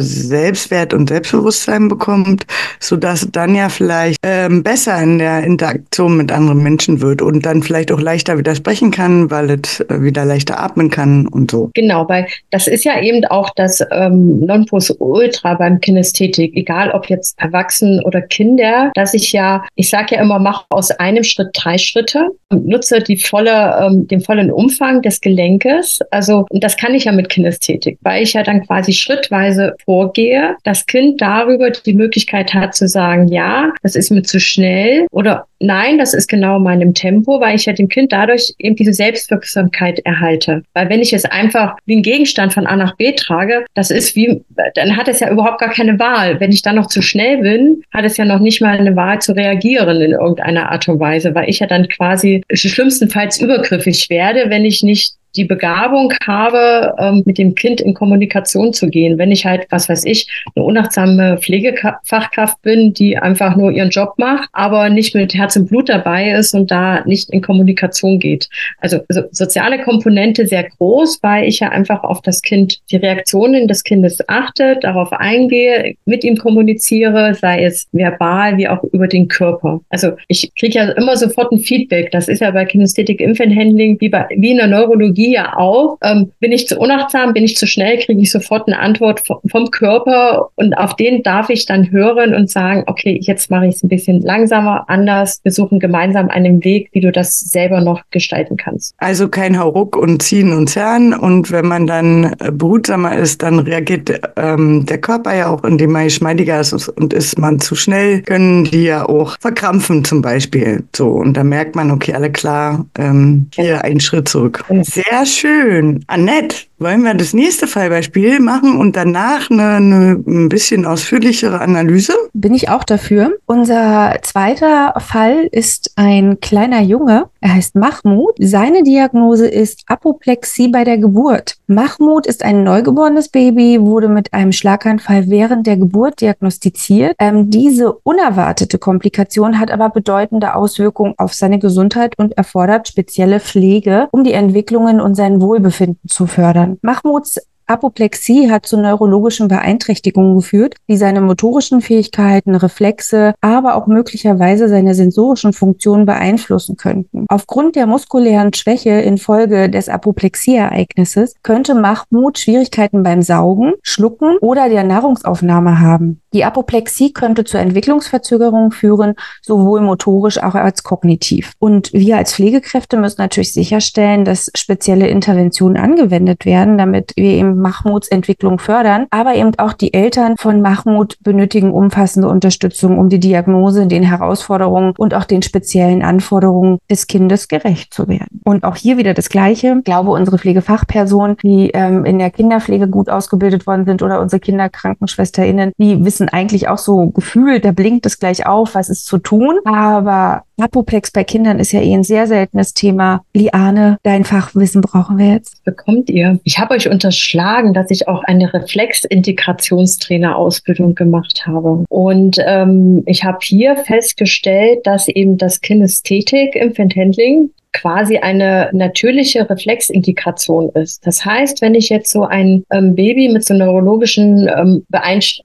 Selbstwert und Selbstbewusstsein bekommt, sodass dann ja vielleicht ähm, besser in der Interaktion mit anderen Menschen wird und dann vielleicht auch leichter widersprechen kann, weil es äh, wieder leichter atmen kann und so. Genau, weil das ist ja eben auch das ähm, Nonplusultra beim Kinästhetik, egal ob jetzt Erwachsene oder Kinder, dass ich ja, ich sage ja immer, mach aus einem Schritt drei Schritte und nutze die volle, ähm, den vollen Umfang des Gelenkes. Also das kann ich ja mit Kinästhetik, weil ich ja dann quasi schrittweise vorgehe, das Kind darüber die Möglichkeit hat zu sagen, ja, das ist mir zu schnell oder nein, das ist genau meinem Tempo, weil ich ja dem Kind dadurch eben diese Selbstwirksamkeit erhalte. Weil wenn ich es einfach wie ein Gegenstand von A nach B trage, das ist wie, dann hat es ja überhaupt gar keine Wahl. Wenn ich dann noch zu schnell bin, hat es ja noch nicht mal eine Wahl zu reagieren in irgendeiner Art und Weise, weil ich ja dann quasi schlimmstenfalls übergriffig werde, wenn ich nicht die Begabung habe, ähm, mit dem Kind in Kommunikation zu gehen. Wenn ich halt, was weiß ich, eine unachtsame Pflegefachkraft bin, die einfach nur ihren Job macht, aber nicht mit Herz und Blut dabei ist und da nicht in Kommunikation geht. Also, also soziale Komponente sehr groß, weil ich ja einfach auf das Kind, die Reaktionen des Kindes achte, darauf eingehe, mit ihm kommuniziere, sei es verbal wie auch über den Körper. Also ich kriege ja immer sofort ein Feedback. Das ist ja bei Kinästhetik Infant Handling wie, bei, wie in der Neurologie Biologie ja auch. Ähm, bin ich zu unachtsam, bin ich zu schnell, kriege ich sofort eine Antwort vom, vom Körper und auf den darf ich dann hören und sagen, okay, jetzt mache ich es ein bisschen langsamer, anders. Wir suchen gemeinsam einen Weg, wie du das selber noch gestalten kannst. Also kein Hauruck und Ziehen und Zerren und wenn man dann äh, behutsamer ist, dann reagiert ähm, der Körper ja auch, indem man geschmeidiger ist und ist man zu schnell, können die ja auch verkrampfen zum Beispiel. So und da merkt man, okay, alle klar, ähm, hier einen Schritt zurück. Sehr sehr schön. Annette, wollen wir das nächste Fallbeispiel machen und danach eine, eine ein bisschen ausführlichere Analyse? Bin ich auch dafür. Unser zweiter Fall ist ein kleiner Junge. Er heißt Mahmoud. Seine Diagnose ist Apoplexie bei der Geburt. Mahmoud ist ein neugeborenes Baby, wurde mit einem Schlaganfall während der Geburt diagnostiziert. Ähm, diese unerwartete Komplikation hat aber bedeutende Auswirkungen auf seine Gesundheit und erfordert spezielle Pflege, um die Entwicklungen und sein Wohlbefinden zu fördern. Mahmouds Apoplexie hat zu neurologischen Beeinträchtigungen geführt, die seine motorischen Fähigkeiten, Reflexe, aber auch möglicherweise seine sensorischen Funktionen beeinflussen könnten. Aufgrund der muskulären Schwäche infolge des Apoplexieereignisses könnte Mahmoud Schwierigkeiten beim Saugen, Schlucken oder der Nahrungsaufnahme haben. Die Apoplexie könnte zu Entwicklungsverzögerungen führen, sowohl motorisch auch als kognitiv. Und wir als Pflegekräfte müssen natürlich sicherstellen, dass spezielle Interventionen angewendet werden, damit wir eben Mahmuds Entwicklung fördern. Aber eben auch die Eltern von Mahmud benötigen umfassende Unterstützung, um die Diagnose, den Herausforderungen und auch den speziellen Anforderungen des Kindes gerecht zu werden. Und auch hier wieder das Gleiche. Ich glaube, unsere Pflegefachpersonen, die ähm, in der Kinderpflege gut ausgebildet worden sind oder unsere KinderkrankenschwesterInnen, die wissen eigentlich auch so gefühlt, da blinkt es gleich auf, was ist zu tun. Aber Apoplex bei Kindern ist ja eh ein sehr seltenes Thema. Liane, dein Fachwissen brauchen wir jetzt. Bekommt ihr? Ich habe euch unterschlagen, dass ich auch eine Reflexintegrationstrainer-Ausbildung gemacht habe. Und ähm, ich habe hier festgestellt, dass eben das Kinästhetik im Handling quasi eine natürliche Reflexindikation ist. Das heißt, wenn ich jetzt so ein ähm, Baby mit so neurologischen ähm,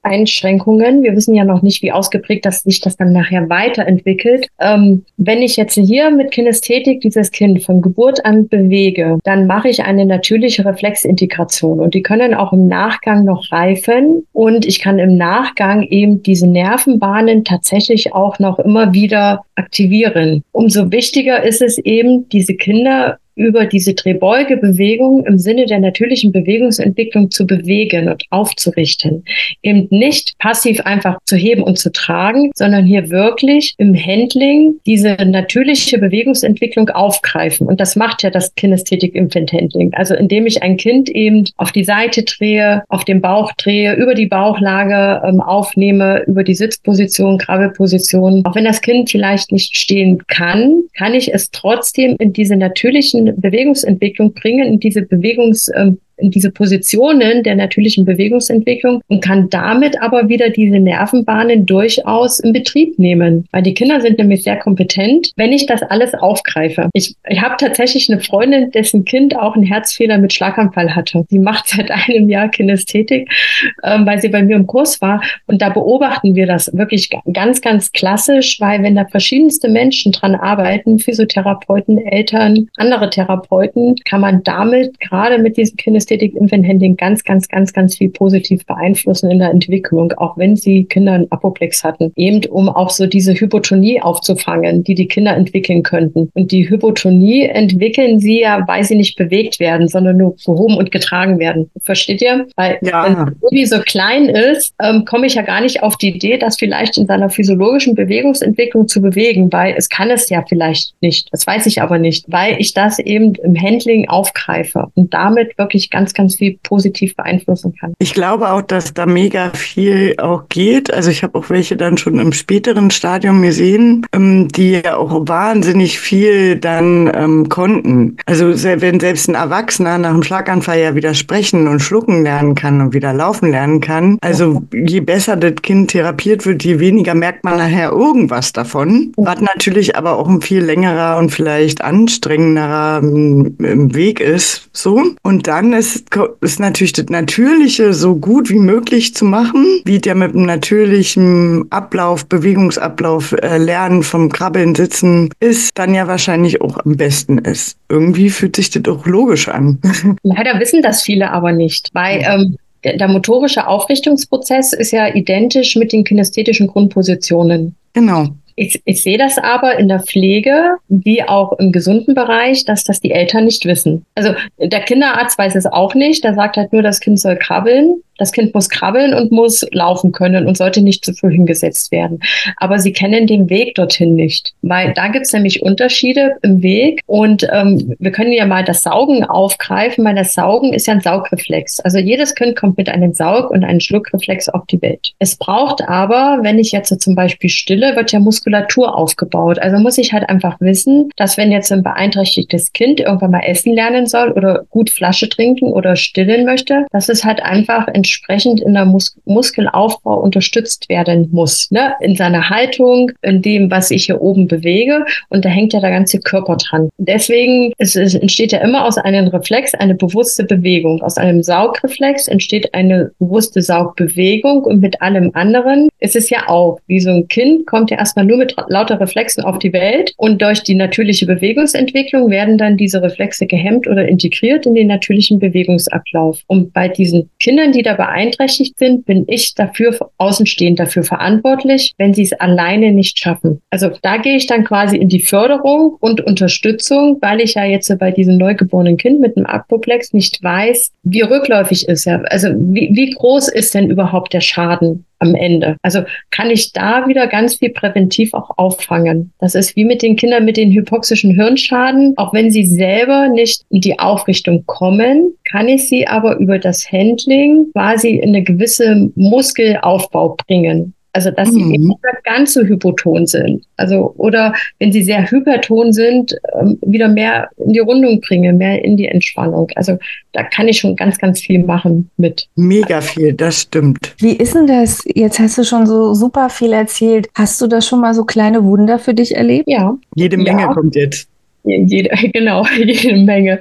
Einschränkungen, wir wissen ja noch nicht, wie ausgeprägt das sich das dann nachher weiterentwickelt, ähm, wenn ich jetzt hier mit Kinästhetik dieses Kind von Geburt an bewege, dann mache ich eine natürliche Reflexintegration und die können auch im Nachgang noch reifen und ich kann im Nachgang eben diese Nervenbahnen tatsächlich auch noch immer wieder aktivieren. Umso wichtiger ist es eben, diese Kinder über diese Drehbeugebewegung im Sinne der natürlichen Bewegungsentwicklung zu bewegen und aufzurichten. Eben nicht passiv einfach zu heben und zu tragen, sondern hier wirklich im Handling diese natürliche Bewegungsentwicklung aufgreifen. Und das macht ja das Kinästhetik Infant Handling. Also indem ich ein Kind eben auf die Seite drehe, auf den Bauch drehe, über die Bauchlage ähm, aufnehme, über die Sitzposition, Krabbelposition. Auch wenn das Kind vielleicht nicht stehen kann, kann ich es trotzdem in diese natürlichen Bewegungsentwicklung bringen, in diese Bewegungs, ähm, diese Positionen der natürlichen Bewegungsentwicklung und kann damit aber wieder diese Nervenbahnen durchaus in Betrieb nehmen. Weil die Kinder sind nämlich sehr kompetent, wenn ich das alles aufgreife. Ich, ich habe tatsächlich eine Freundin, dessen Kind auch einen Herzfehler mit Schlaganfall hatte. Sie macht seit einem Jahr Kinästhetik, ähm, weil sie bei mir im Kurs war. Und da beobachten wir das wirklich ganz, ganz klassisch, weil wenn da verschiedenste Menschen dran arbeiten, Physiotherapeuten, Eltern, andere Therapeuten, kann man damit gerade mit diesem Kinästhetik Kinästhetik Infant Handling ganz, ganz, ganz, ganz viel positiv beeinflussen in der Entwicklung, auch wenn sie Kinder einen Apoplex hatten, eben um auch so diese Hypotonie aufzufangen, die die Kinder entwickeln könnten. Und die Hypotonie entwickeln sie ja, weil sie nicht bewegt werden, sondern nur gehoben und getragen werden. Versteht ihr? Weil ja. wenn Baby so klein ist, ähm, komme ich ja gar nicht auf die Idee, das vielleicht in seiner physiologischen Bewegungsentwicklung zu bewegen, weil es kann es ja vielleicht nicht. Das weiß ich aber nicht, weil ich das eben im Handling aufgreife und damit wirklich ganz, ganz viel positiv beeinflussen kann. Ich glaube auch, dass da mega viel auch geht. Also ich habe auch welche dann schon im späteren Stadium gesehen, ähm, die ja auch wahnsinnig viel dann ähm, konnten. Also wenn selbst ein Erwachsener nach einem Schlaganfall ja wieder sprechen und schlucken lernen kann und wieder laufen lernen kann. Also je besser das Kind therapiert wird, je weniger merkt man nachher irgendwas davon. Was natürlich aber auch ein viel längerer und vielleicht anstrengenderer ähm, Weg ist. So. Und dann ist, ist natürlich das Natürliche so gut wie möglich zu machen, wie der mit einem natürlichen Ablauf, Bewegungsablauf, äh, Lernen vom Krabbeln, Sitzen ist, dann ja wahrscheinlich auch am besten ist. Irgendwie fühlt sich das auch logisch an. Leider wissen das viele aber nicht, weil ähm, der, der motorische Aufrichtungsprozess ist ja identisch mit den kinästhetischen Grundpositionen. Genau. Ich, ich sehe das aber in der Pflege wie auch im gesunden Bereich, dass das die Eltern nicht wissen. Also der Kinderarzt weiß es auch nicht. Der sagt halt nur, das Kind soll krabbeln. Das Kind muss krabbeln und muss laufen können und sollte nicht zu früh hingesetzt werden. Aber sie kennen den Weg dorthin nicht, weil da gibt es nämlich Unterschiede im Weg. Und ähm, wir können ja mal das Saugen aufgreifen, weil das Saugen ist ja ein Saugreflex. Also jedes Kind kommt mit einem Saug- und einem Schluckreflex auf die Welt. Es braucht aber, wenn ich jetzt zum Beispiel stille, wird ja Muskulatur aufgebaut. Also muss ich halt einfach wissen, dass wenn jetzt ein beeinträchtigtes Kind irgendwann mal essen lernen soll oder gut Flasche trinken oder stillen möchte, dass es halt einfach entsprechend in der Mus Muskelaufbau unterstützt werden muss. Ne? In seiner Haltung, in dem, was ich hier oben bewege. Und da hängt ja der ganze Körper dran. Deswegen es, es entsteht ja immer aus einem Reflex eine bewusste Bewegung. Aus einem Saugreflex entsteht eine bewusste Saugbewegung und mit allem anderen ist es ja auch, wie so ein Kind kommt ja erstmal nur mit lauter Reflexen auf die Welt und durch die natürliche Bewegungsentwicklung werden dann diese Reflexe gehemmt oder integriert in den natürlichen Bewegungsablauf. Und bei diesen Kindern, die da beeinträchtigt sind, bin ich dafür außenstehend dafür verantwortlich, wenn sie es alleine nicht schaffen. Also da gehe ich dann quasi in die Förderung und Unterstützung, weil ich ja jetzt bei diesem neugeborenen Kind mit einem Apoplex nicht weiß, wie rückläufig ist er. Also wie, wie groß ist denn überhaupt der Schaden? Am Ende. Also kann ich da wieder ganz viel präventiv auch auffangen. Das ist wie mit den Kindern mit den hypoxischen Hirnschaden. Auch wenn sie selber nicht in die Aufrichtung kommen, kann ich sie aber über das Handling quasi in eine gewisse Muskelaufbau bringen. Also dass sie mhm. eben nicht ganz so hypoton sind. Also oder wenn sie sehr hyperton sind, ähm, wieder mehr in die Rundung bringen, mehr in die Entspannung. Also da kann ich schon ganz, ganz viel machen mit. Mega viel, das stimmt. Wie ist denn das? Jetzt hast du schon so super viel erzählt. Hast du da schon mal so kleine Wunder für dich erlebt? Ja. Jede Menge ja. kommt jetzt. Jede, genau, jede Menge.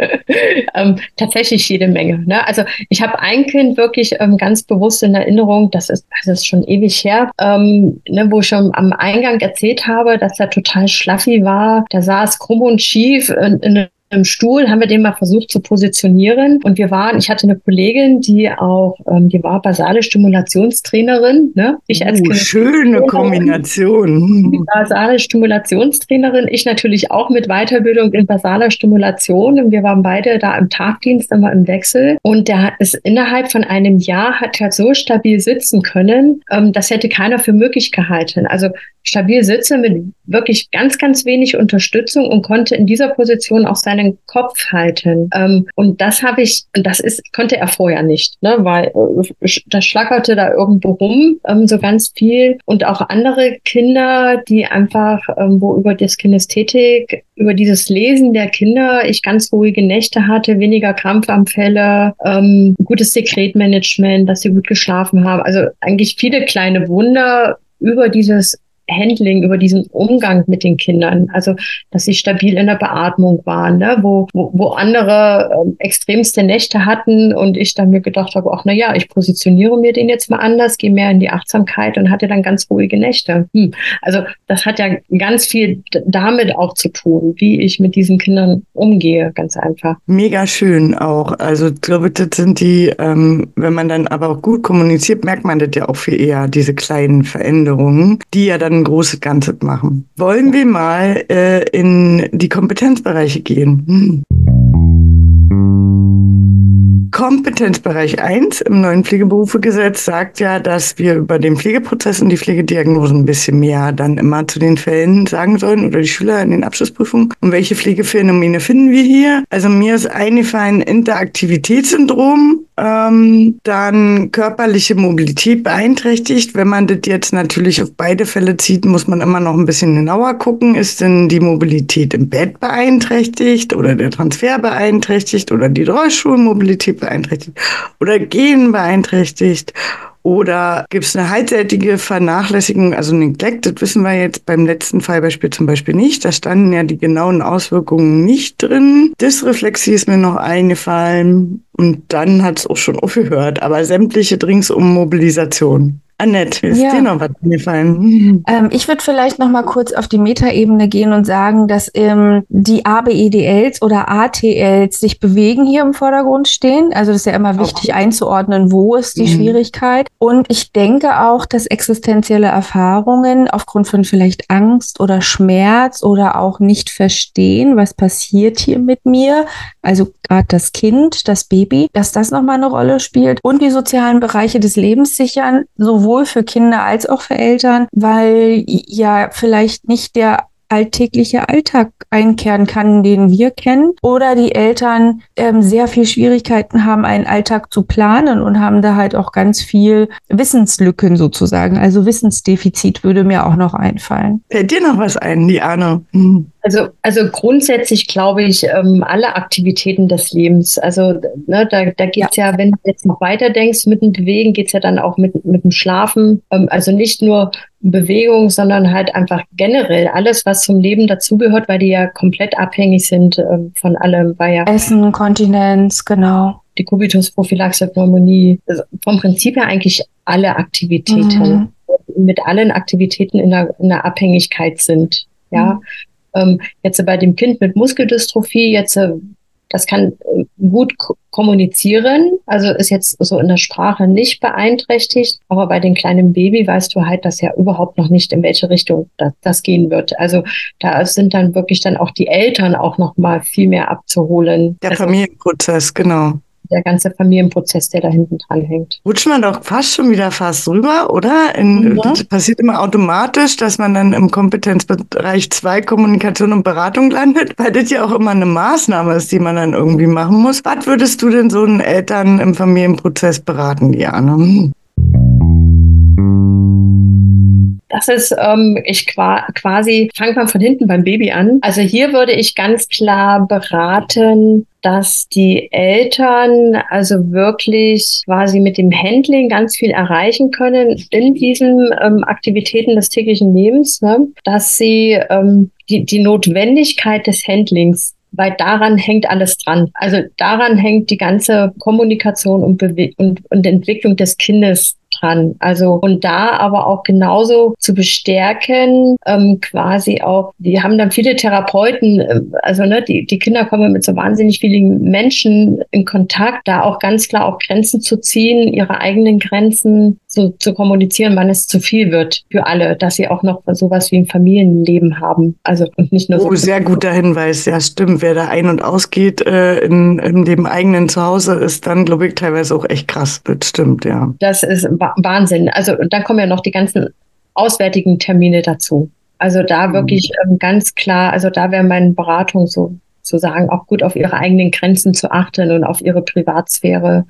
ähm, tatsächlich jede Menge. Ne? Also ich habe ein Kind wirklich ähm, ganz bewusst in Erinnerung, das ist, das ist schon ewig her, ähm, ne, wo ich schon am Eingang erzählt habe, dass er total schlaffi war. Der saß krumm und schief in, in im Stuhl haben wir den mal versucht zu positionieren. Und wir waren, ich hatte eine Kollegin, die auch, ähm, die war basale Stimulationstrainerin. Ne? Ich als uh, Schöne Kombination. Basale Stimulationstrainerin. Ich natürlich auch mit Weiterbildung in basaler Stimulation. Und wir waren beide da im Tagdienst, immer im Wechsel. Und der hat es innerhalb von einem Jahr hat er so stabil sitzen können, ähm, das hätte keiner für möglich gehalten. Also stabil sitze mit wirklich ganz, ganz wenig Unterstützung und konnte in dieser Position auch seinen Kopf halten. Ähm, und das habe ich, das ist, konnte er vorher nicht, ne, weil äh, das schlackerte da irgendwo rum, ähm, so ganz viel. Und auch andere Kinder, die einfach, ähm, wo über das Kinästhetik, über dieses Lesen der Kinder ich ganz ruhige Nächte hatte, weniger Krampfanfälle, ähm, gutes Sekretmanagement, dass sie gut geschlafen haben. Also eigentlich viele kleine Wunder über dieses Handling, über diesen Umgang mit den Kindern. Also, dass sie stabil in der Beatmung waren, ne? wo, wo, wo andere ähm, extremste Nächte hatten und ich dann mir gedacht habe, ach na ja, ich positioniere mir den jetzt mal anders, gehe mehr in die Achtsamkeit und hatte dann ganz ruhige Nächte. Hm. Also, das hat ja ganz viel damit auch zu tun, wie ich mit diesen Kindern umgehe, ganz einfach. Mega schön auch. Also, ich glaube, das sind die, ähm, wenn man dann aber auch gut kommuniziert, merkt man das ja auch viel eher, diese kleinen Veränderungen, die ja dann ein großes Ganzes machen. Wollen wir mal äh, in die Kompetenzbereiche gehen? Hm. Kompetenzbereich 1 im neuen Pflegeberufegesetz sagt ja, dass wir über den Pflegeprozess und die Pflegediagnosen ein bisschen mehr dann immer zu den Fällen sagen sollen oder die Schüler in den Abschlussprüfungen. Und welche Pflegephänomene finden wir hier? Also mir ist eingefallen Interaktivitätssyndrom, ähm, dann körperliche Mobilität beeinträchtigt. Wenn man das jetzt natürlich auf beide Fälle zieht, muss man immer noch ein bisschen genauer gucken. Ist denn die Mobilität im Bett beeinträchtigt oder der Transfer beeinträchtigt oder die Rollstuhlmobilität beeinträchtigt oder Gehen beeinträchtigt oder gibt es eine halbseitige Vernachlässigung, also Neglect, das wissen wir jetzt beim letzten Fallbeispiel zum Beispiel nicht. Da standen ja die genauen Auswirkungen nicht drin. Dysreflexie ist mir noch eingefallen und dann hat es auch schon aufgehört, aber sämtliche Drinks um Mobilisation. Annette, ist ja. dir noch was gefallen? Ähm, ich würde vielleicht noch mal kurz auf die Metaebene gehen und sagen, dass ähm, die ABEDLs oder ATLs sich bewegen hier im Vordergrund stehen. Also das ist ja immer wichtig auch. einzuordnen, wo ist die mhm. Schwierigkeit. Und ich denke auch, dass existenzielle Erfahrungen aufgrund von vielleicht Angst oder Schmerz oder auch nicht verstehen, was passiert hier mit mir, also gerade das Kind, das Baby, dass das nochmal eine Rolle spielt und die sozialen Bereiche des Lebens sichern, sowohl für Kinder als auch für Eltern, weil ja vielleicht nicht der alltägliche Alltag einkehren kann, den wir kennen. Oder die Eltern ähm, sehr viel Schwierigkeiten haben, einen Alltag zu planen und haben da halt auch ganz viel Wissenslücken sozusagen. Also Wissensdefizit würde mir auch noch einfallen. Fällt dir noch was ein, Liane? Hm. Also, also grundsätzlich glaube ich, ähm, alle Aktivitäten des Lebens. Also ne, da, da geht es ja. ja. wenn du jetzt noch weiter denkst mit dem Bewegen, geht es ja dann auch mit, mit dem Schlafen. Ähm, also nicht nur Bewegung, sondern halt einfach generell alles, was zum Leben dazugehört, weil die ja komplett abhängig sind ähm, von allem. War ja Essen, Kontinenz, genau. Die Kubitus-Prophylaxe, Pneumonie. Also vom Prinzip her eigentlich alle Aktivitäten. Mhm. Mit allen Aktivitäten in der, in der Abhängigkeit sind. Ja. Mhm. Ähm, jetzt bei dem Kind mit Muskeldystrophie, jetzt äh, das kann äh, gut kommunizieren, also ist jetzt so in der Sprache nicht beeinträchtigt, aber bei den kleinen Baby weißt du halt, dass ja überhaupt noch nicht in welche Richtung das, das gehen wird. Also da sind dann wirklich dann auch die Eltern auch noch mal viel mehr abzuholen. Der also, Familienprozess, genau der ganze Familienprozess, der da hinten dran hängt. Rutscht man doch fast schon wieder fast rüber, oder? In, ja. Das passiert immer automatisch, dass man dann im Kompetenzbereich 2 Kommunikation und Beratung landet, weil das ja auch immer eine Maßnahme ist, die man dann irgendwie machen muss. Was würdest du denn so einen Eltern im Familienprozess beraten, Diana? Das ist, ähm, ich quasi, fangt man von hinten beim Baby an. Also hier würde ich ganz klar beraten, dass die Eltern also wirklich quasi mit dem Handling ganz viel erreichen können in diesen ähm, Aktivitäten des täglichen Lebens, ne? dass sie ähm, die, die Notwendigkeit des Handlings weil daran hängt alles dran. Also daran hängt die ganze Kommunikation und, Bewe und, und Entwicklung des Kindes dran. Also und da aber auch genauso zu bestärken, ähm, quasi auch, die haben dann viele Therapeuten, äh, also ne, die, die Kinder kommen mit so wahnsinnig vielen Menschen in Kontakt, da auch ganz klar auch Grenzen zu ziehen, ihre eigenen Grenzen zu, zu kommunizieren, wann es zu viel wird für alle, dass sie auch noch sowas wie ein Familienleben haben. Also und nicht nur oh, so. sehr guter Hinweis, ja stimmt. Wer da ein- und ausgeht äh, in, in dem eigenen Zuhause, ist dann, glaube ich, teilweise auch echt krass. Das stimmt, ja. Das ist Wahnsinn. Also dann kommen ja noch die ganzen auswärtigen Termine dazu. Also da mhm. wirklich ähm, ganz klar, also da wäre meine Beratung so zu sagen, auch gut auf ihre eigenen Grenzen zu achten und auf ihre Privatsphäre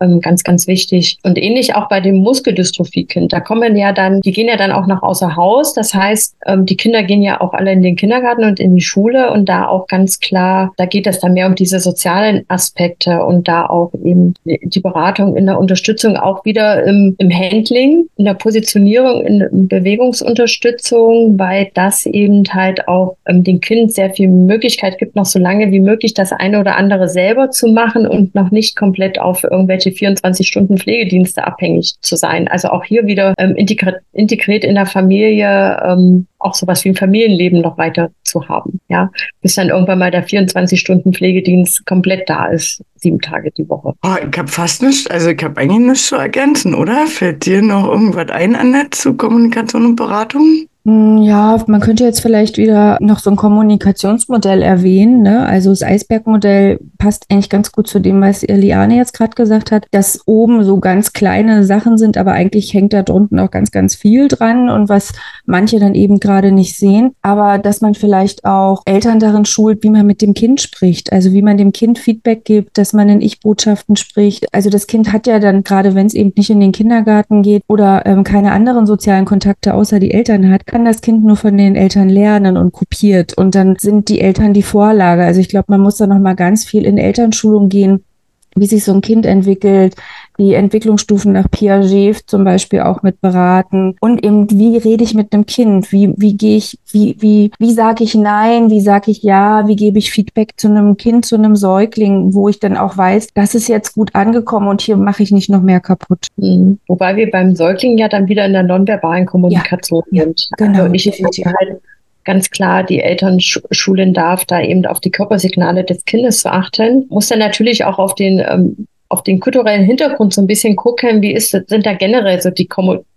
ähm, ganz, ganz wichtig. Und ähnlich auch bei dem Muskeldystrophie-Kind. Da kommen ja dann, die gehen ja dann auch nach außer Haus. Das heißt, ähm, die Kinder gehen ja auch alle in den Kindergarten und in die Schule und da auch ganz klar, da geht es dann mehr um diese sozialen Aspekte und da auch eben die Beratung in der Unterstützung auch wieder im, im Handling, in der Positionierung, in Bewegungsunterstützung, weil das eben halt auch ähm, dem Kind sehr viel Möglichkeit gibt, noch so lange wie möglich das eine oder andere selber zu machen und noch nicht komplett auf irgendwelche die 24 Stunden Pflegedienste abhängig zu sein. Also auch hier wieder ähm, integriert, integriert in der Familie ähm, auch sowas wie ein Familienleben noch weiter zu haben. Ja, bis dann irgendwann mal der 24 Stunden Pflegedienst komplett da ist, sieben Tage die Woche. Oh, ich habe fast nichts, also ich habe eigentlich nichts zu ergänzen, oder? Fällt dir noch irgendwas ein, Annette, zu Kommunikation und Beratung? Hm, ja, man könnte jetzt vielleicht wieder noch so ein Kommunikationsmodell erwähnen. Ne? Also das Eisbergmodell passt eigentlich ganz gut zu dem, was Liane jetzt gerade gesagt hat, dass oben so ganz kleine Sachen sind, aber eigentlich hängt da drunten auch ganz, ganz viel dran und was manche dann eben gerade nicht sehen. Aber dass man vielleicht auch Eltern darin schult, wie man mit dem Kind spricht, also wie man dem Kind Feedback gibt, dass man in Ich-Botschaften spricht. Also das Kind hat ja dann, gerade wenn es eben nicht in den Kindergarten geht oder ähm, keine anderen sozialen Kontakte außer die Eltern hat, kann das Kind nur von den Eltern lernen und kopiert. Und dann sind die Eltern die Vorlage. Also ich glaube, man muss da noch mal ganz viel in Elternschulung gehen, wie sich so ein Kind entwickelt, die Entwicklungsstufen nach Piaget zum Beispiel auch mit beraten und eben wie rede ich mit einem Kind, wie wie gehe ich, wie wie wie sage ich Nein, wie sage ich Ja, wie gebe ich Feedback zu einem Kind, zu einem Säugling, wo ich dann auch weiß, das ist jetzt gut angekommen und hier mache ich nicht noch mehr kaputt. Mhm. Wobei wir beim Säugling ja dann wieder in der nonverbalen Kommunikation ja, sind. Ja, genau, also ich halt ganz klar die Eltern schulen darf, da eben auf die Körpersignale des Kindes zu achten. Muss dann natürlich auch auf den ähm, auf den kulturellen Hintergrund so ein bisschen gucken, wie ist, sind da generell so die,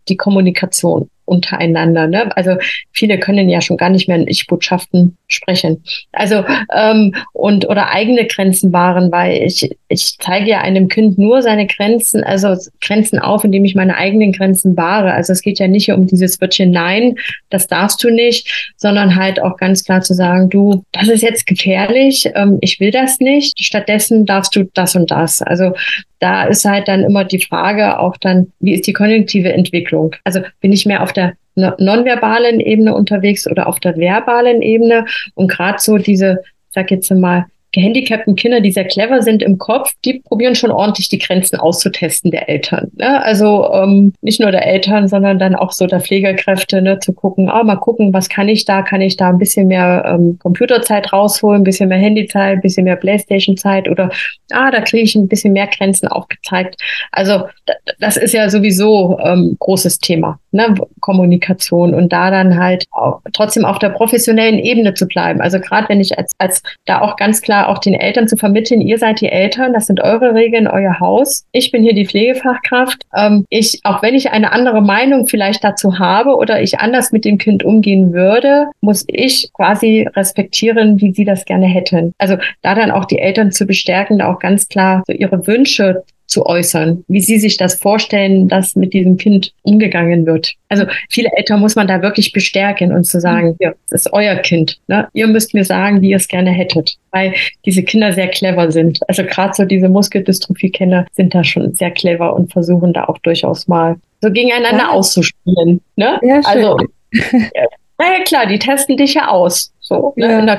die Kommunikation untereinander. Ne? Also viele können ja schon gar nicht mehr in Ich-Botschaften sprechen. Also ähm, und oder eigene Grenzen wahren, weil ich, ich zeige ja einem Kind nur seine Grenzen, also Grenzen auf, indem ich meine eigenen Grenzen wahre. Also es geht ja nicht um dieses Wörtchen Nein, das darfst du nicht, sondern halt auch ganz klar zu sagen, du, das ist jetzt gefährlich, ähm, ich will das nicht. Stattdessen darfst du das und das. Also da ist halt dann immer die Frage auch dann, wie ist die kognitive Entwicklung? Also bin ich mehr auf der nonverbalen Ebene unterwegs oder auf der verbalen Ebene und gerade so diese, sag jetzt mal, gehandicapten Kinder, die sehr clever sind im Kopf, die probieren schon ordentlich die Grenzen auszutesten der Eltern. Ne? Also ähm, nicht nur der Eltern, sondern dann auch so der Pflegekräfte, ne? zu gucken, ah, mal gucken, was kann ich da? Kann ich da ein bisschen mehr ähm, Computerzeit rausholen, ein bisschen mehr Handyzeit, ein bisschen mehr Playstation-Zeit oder ah, da kriege ich ein bisschen mehr Grenzen aufgezeigt. Also das ist ja sowieso ähm, großes Thema, ne? Kommunikation und da dann halt auch, trotzdem auf der professionellen Ebene zu bleiben. Also gerade wenn ich als, als da auch ganz klar auch den Eltern zu vermitteln, ihr seid die Eltern, das sind eure Regeln, euer Haus. Ich bin hier die Pflegefachkraft. Ähm, ich, auch wenn ich eine andere Meinung vielleicht dazu habe oder ich anders mit dem Kind umgehen würde, muss ich quasi respektieren, wie sie das gerne hätten. Also da dann auch die Eltern zu bestärken, da auch ganz klar so ihre Wünsche zu äußern, wie sie sich das vorstellen, dass mit diesem Kind umgegangen wird. Also viele Eltern muss man da wirklich bestärken und zu sagen, ja, das ist euer Kind. Ne? Ihr müsst mir sagen, wie ihr es gerne hättet, weil diese Kinder sehr clever sind. Also gerade so diese Muskeldystrophie-Kinder sind da schon sehr clever und versuchen da auch durchaus mal so gegeneinander ja. auszuspielen. Ne? Ja, also, ja, naja, klar, die testen dich ja aus. So, ne, in der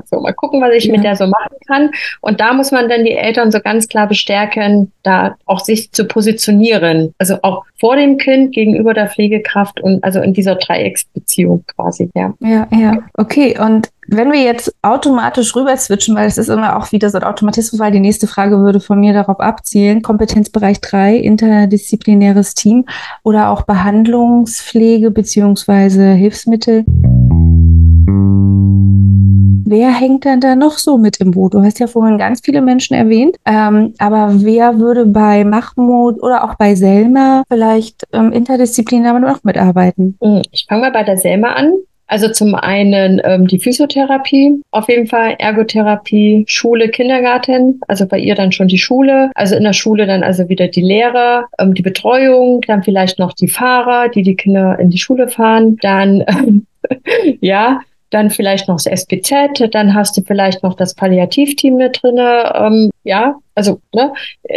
Kommunikation. Mal gucken, was ich mit der so machen kann. Und da muss man dann die Eltern so ganz klar bestärken, da auch sich zu positionieren. Also auch vor dem Kind gegenüber der Pflegekraft und also in dieser Dreiecksbeziehung quasi, ja. Ja, ja. Okay. Und wenn wir jetzt automatisch rüber switchen, weil es ist immer auch wieder so ein Automatismus, weil die nächste Frage würde von mir darauf abzielen, Kompetenzbereich 3, interdisziplinäres Team oder auch Behandlungspflege beziehungsweise Hilfsmittel. Wer hängt denn da noch so mit im Boot? Du hast ja vorhin ganz viele Menschen erwähnt, ähm, aber wer würde bei Mahmoud oder auch bei Selma vielleicht ähm, interdisziplinär noch mitarbeiten? Hm, ich fange mal bei der Selma an. Also zum einen ähm, die Physiotherapie, auf jeden Fall Ergotherapie, Schule, Kindergarten, also bei ihr dann schon die Schule, also in der Schule dann also wieder die Lehrer, ähm, die Betreuung, dann vielleicht noch die Fahrer, die die Kinder in die Schule fahren, dann ähm, ja, dann vielleicht noch das SPZ, dann hast du vielleicht noch das Palliativteam mit drinne, ähm, ja, also ne,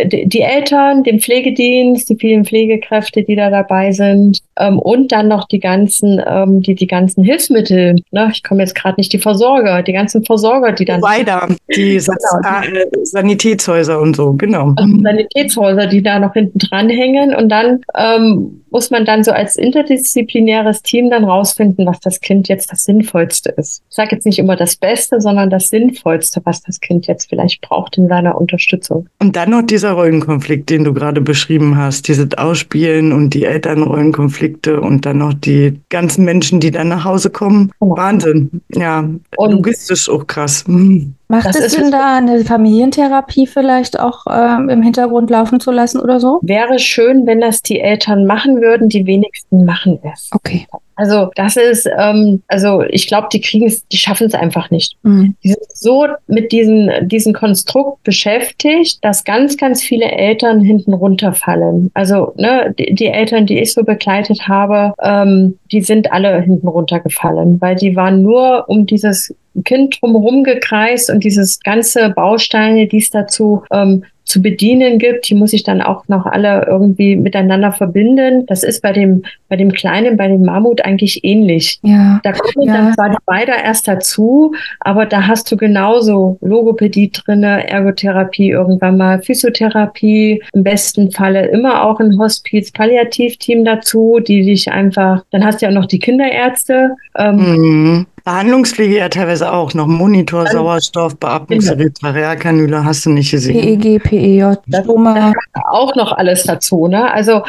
die, die, Eltern, den Pflegedienst, die vielen Pflegekräfte, die da dabei sind ähm, und dann noch die ganzen, ähm, die die ganzen Hilfsmittel. Ne, ich komme jetzt gerade nicht die Versorger, die ganzen Versorger, die dann weiter, die genau, äh, Sanitätshäuser und so, genau. Also Sanitätshäuser, die da noch hinten dran hängen und dann ähm, muss man dann so als interdisziplinäres Team dann rausfinden, was das Kind jetzt das Sinnvollste ist. Ich sage jetzt nicht immer das Beste, sondern das Sinnvollste, was das Kind jetzt vielleicht braucht in seiner Unterstützung. Und dann noch dieser Rollenkonflikt, den du gerade beschrieben hast, dieses Ausspielen und die Elternrollenkonflikte und dann noch die ganzen Menschen, die dann nach Hause kommen. Genau. Wahnsinn. Ja, und logistisch auch krass. Hm. Macht das es Sinn, da eine Familientherapie vielleicht auch ähm, im Hintergrund laufen zu lassen oder so? Wäre schön, wenn das die Eltern machen würden. Die wenigsten machen es. Okay. Also das ist, ähm, also ich glaube, die kriegen es, die schaffen es einfach nicht. Mhm. Die sind so mit diesem diesen Konstrukt beschäftigt, dass ganz, ganz viele Eltern hinten runterfallen. Also ne, die, die Eltern, die ich so begleitet habe, ähm, die sind alle hinten runtergefallen, weil die waren nur um dieses Kind drumherum gekreist und dieses ganze Bausteine, die es dazu ähm, zu bedienen gibt, die muss ich dann auch noch alle irgendwie miteinander verbinden. Das ist bei dem, bei dem Kleinen, bei dem Mammut eigentlich ähnlich. Ja. Da kommen ja. dann zwar die beide erst dazu, aber da hast du genauso Logopädie drinne, Ergotherapie irgendwann mal, Physiotherapie, im besten Falle immer auch ein Hospiz, Palliativteam dazu, die dich einfach, dann hast du ja noch die Kinderärzte. Ähm, mhm. Behandlungspflege ja teilweise auch noch. Monitor, Sauerstoff, Beatmungsgerät, Trachealkanüle hast du nicht gesehen. PEG, PEJ, Stoma. Auch noch alles dazu. Ne? Also,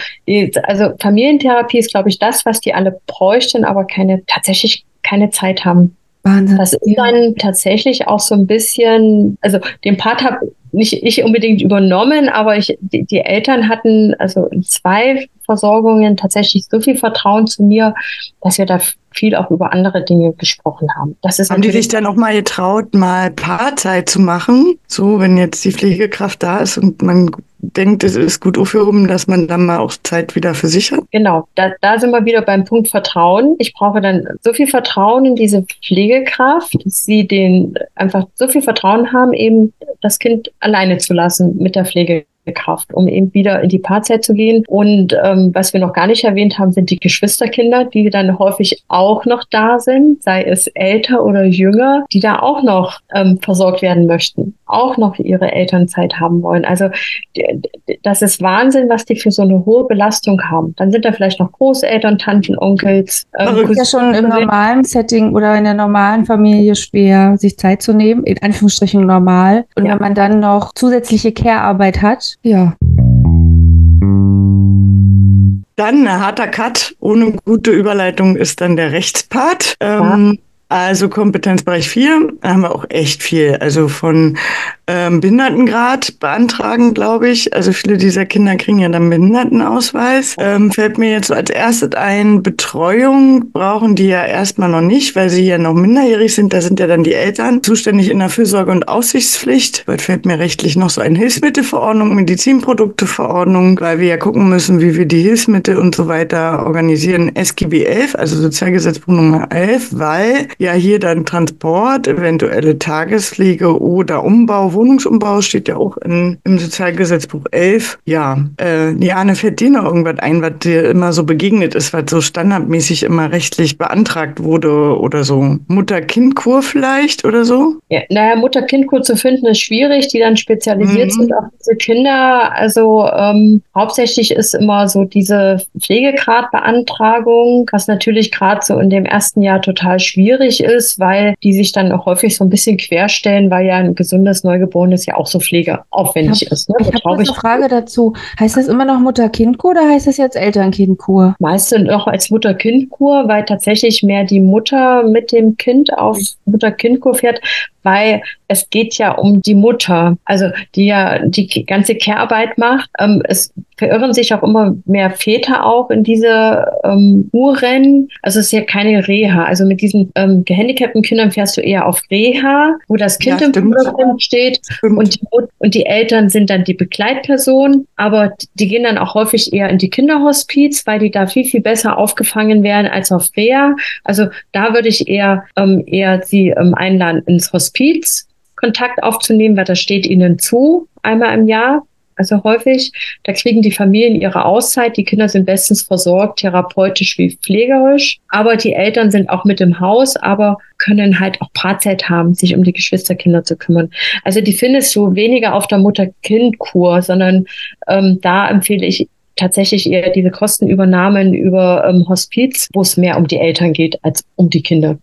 also Familientherapie ist, glaube ich, das, was die alle bräuchten, aber keine, tatsächlich keine Zeit haben. Wahnsinn. Das ist dann tatsächlich auch so ein bisschen, also den Part habe nicht ich unbedingt übernommen, aber ich, die, die Eltern hatten also in zwei Versorgungen tatsächlich so viel Vertrauen zu mir, dass wir da viel auch über andere Dinge gesprochen haben. Das ist haben die sich dann auch mal getraut, mal Paarzeit zu machen? So, wenn jetzt die Pflegekraft da ist und man denkt, es ist gut aufgehoben, dass man dann mal auch Zeit wieder für sich hat? Genau, da, da sind wir wieder beim Punkt Vertrauen. Ich brauche dann so viel Vertrauen in diese Pflegekraft, dass sie den einfach so viel Vertrauen haben, eben das Kind alleine zu lassen mit der Pflege. Kraft, um eben wieder in die Paarzeit zu gehen. Und ähm, was wir noch gar nicht erwähnt haben, sind die Geschwisterkinder, die dann häufig auch noch da sind, sei es älter oder jünger, die da auch noch ähm, versorgt werden möchten, auch noch ihre Elternzeit haben wollen. Also das ist Wahnsinn, was die für so eine hohe Belastung haben. Dann sind da vielleicht noch Großeltern, Tanten, Onkels. Ähm, ist ja schon im normalen Setting oder in der normalen Familie schwer, sich Zeit zu nehmen, in Anführungsstrichen normal. Und ja. wenn man dann noch zusätzliche Care-Arbeit hat, ja. Dann ein harter Cut ohne gute Überleitung ist dann der Rechtspart. Ähm, Also Kompetenzbereich 4 haben wir auch echt viel. Also von ähm, Behindertengrad beantragen, glaube ich. Also viele dieser Kinder kriegen ja dann Behindertenausweis. Ähm, fällt mir jetzt als erstes ein, Betreuung brauchen die ja erstmal noch nicht, weil sie ja noch minderjährig sind. Da sind ja dann die Eltern zuständig in der Fürsorge und Aussichtspflicht. Bald fällt mir rechtlich noch so eine Hilfsmittelverordnung, Medizinprodukteverordnung, weil wir ja gucken müssen, wie wir die Hilfsmittel und so weiter organisieren. SGB 11, also Sozialgesetzbuch Nummer 11, weil ja hier dann Transport, eventuelle Tagespflege oder Umbau, Wohnungsumbau steht ja auch in, im Sozialgesetzbuch 11. Ja, äh, Liane, fällt dir noch irgendwas ein, was dir immer so begegnet ist, was so standardmäßig immer rechtlich beantragt wurde oder so? Mutter-Kind-Kur vielleicht oder so? Ja, naja, Mutter-Kind-Kur zu finden ist schwierig, die dann spezialisiert mhm. sind auf diese Kinder. Also ähm, hauptsächlich ist immer so diese Pflegegradbeantragung, was natürlich gerade so in dem ersten Jahr total schwierig ist, weil die sich dann auch häufig so ein bisschen querstellen, weil ja ein gesundes Neugeborenes ja auch so pflegeaufwendig ich hab, ist. Ne? Ich habe eine Frage dazu. Heißt das immer noch Mutter-Kind-Kur oder heißt das jetzt Eltern-Kind-Kur? Meist noch als Mutter-Kind-Kur, weil tatsächlich mehr die Mutter mit dem Kind auf Mutter-Kind-Kur fährt, weil es geht ja um die Mutter, also die ja die ganze Care-Arbeit macht. Ähm, es verirren sich auch immer mehr Väter auch in diese ähm, Uhren. Also es ist ja keine Reha. Also mit diesen ähm, gehandicapten Kindern fährst du eher auf Reha, wo das Kind ja, im Vordergrund steht und die, und die Eltern sind dann die Begleitperson, aber die gehen dann auch häufig eher in die Kinderhospiz, weil die da viel, viel besser aufgefangen werden als auf Reha. Also da würde ich eher, ähm, eher sie ähm, einladen ins Hospiz. Kontakt aufzunehmen, weil das steht ihnen zu, einmal im Jahr. Also häufig, da kriegen die Familien ihre Auszeit, die Kinder sind bestens versorgt, therapeutisch wie pflegerisch, aber die Eltern sind auch mit im Haus, aber können halt auch Paarzeit haben, sich um die Geschwisterkinder zu kümmern. Also die findest du weniger auf der Mutter-Kind-Kur, sondern ähm, da empfehle ich tatsächlich eher diese Kostenübernahmen über ähm, Hospiz, wo es mehr um die Eltern geht als um die Kinder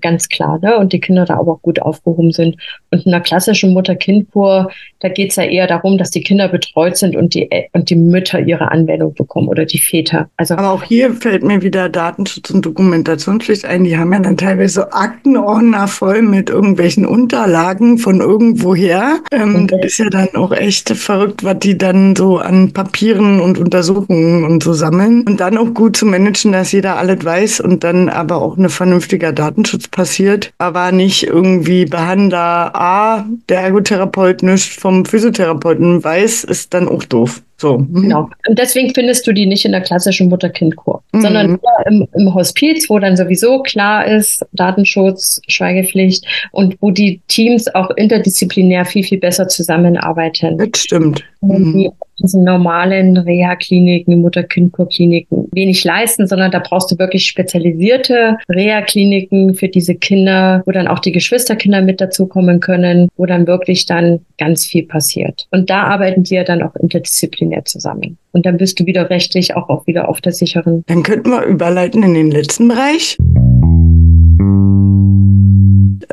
ganz klar, ne? Und die Kinder da aber auch gut aufgehoben sind. Und in einer klassischen Mutter-Kind-Kur, da geht es ja eher darum, dass die Kinder betreut sind und die, und die Mütter ihre Anwendung bekommen oder die Väter. Also aber auch hier fällt mir wieder Datenschutz und Dokumentationspflicht ein. Die haben ja dann teilweise so Aktenordner voll mit irgendwelchen Unterlagen von irgendwoher. Ähm, das ist ja dann auch echt verrückt, was die dann so an Papieren und Untersuchungen und so sammeln. Und dann auch gut zu managen, dass jeder alles weiß und dann aber auch eine vernünftige Datenschutz Datenschutz passiert, aber nicht irgendwie Behandler A, der Ergotherapeut nicht vom Physiotherapeuten weiß, ist dann auch doof. So. Mhm. Genau. Und deswegen findest du die nicht in der klassischen Mutter-Kind-Kur, mhm. sondern im, im Hospiz, wo dann sowieso klar ist, Datenschutz, Schweigepflicht und wo die Teams auch interdisziplinär viel, viel besser zusammenarbeiten. Das stimmt. Mhm diesen normalen Reha-Kliniken, Mutter-Kind-Kur-Kliniken wenig leisten, sondern da brauchst du wirklich spezialisierte Reha-Kliniken für diese Kinder, wo dann auch die Geschwisterkinder mit dazukommen können, wo dann wirklich dann ganz viel passiert. Und da arbeiten die ja dann auch interdisziplinär zusammen. Und dann bist du wieder rechtlich auch, auch wieder auf der sicheren. Dann könnten wir überleiten in den letzten Bereich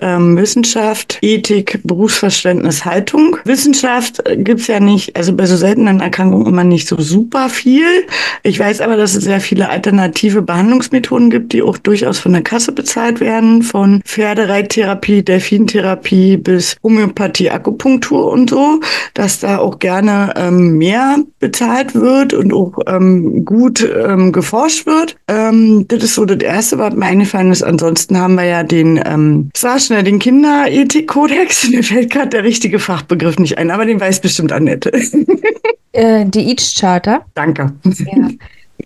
ähm, Wissenschaft, Ethik, Berufsverständnis, Haltung. Wissenschaft gibt's ja nicht, also bei so seltenen Erkrankungen immer nicht so super viel. Ich weiß aber, dass es sehr viele alternative Behandlungsmethoden gibt, die auch durchaus von der Kasse bezahlt werden, von Pferdereittherapie, Delfintherapie bis Homöopathie, Akupunktur und so, dass da auch gerne ähm, mehr bezahlt wird und auch ähm, gut ähm, geforscht wird. Ähm, das ist so das Erste, was mir eingefallen ist. Ansonsten haben wir ja den ähm, schnell den Kinderethik-Kodex. Mir fällt gerade der richtige Fachbegriff nicht ein, aber den weiß bestimmt Annette. Äh, die EACH-Charter. Danke. Ja.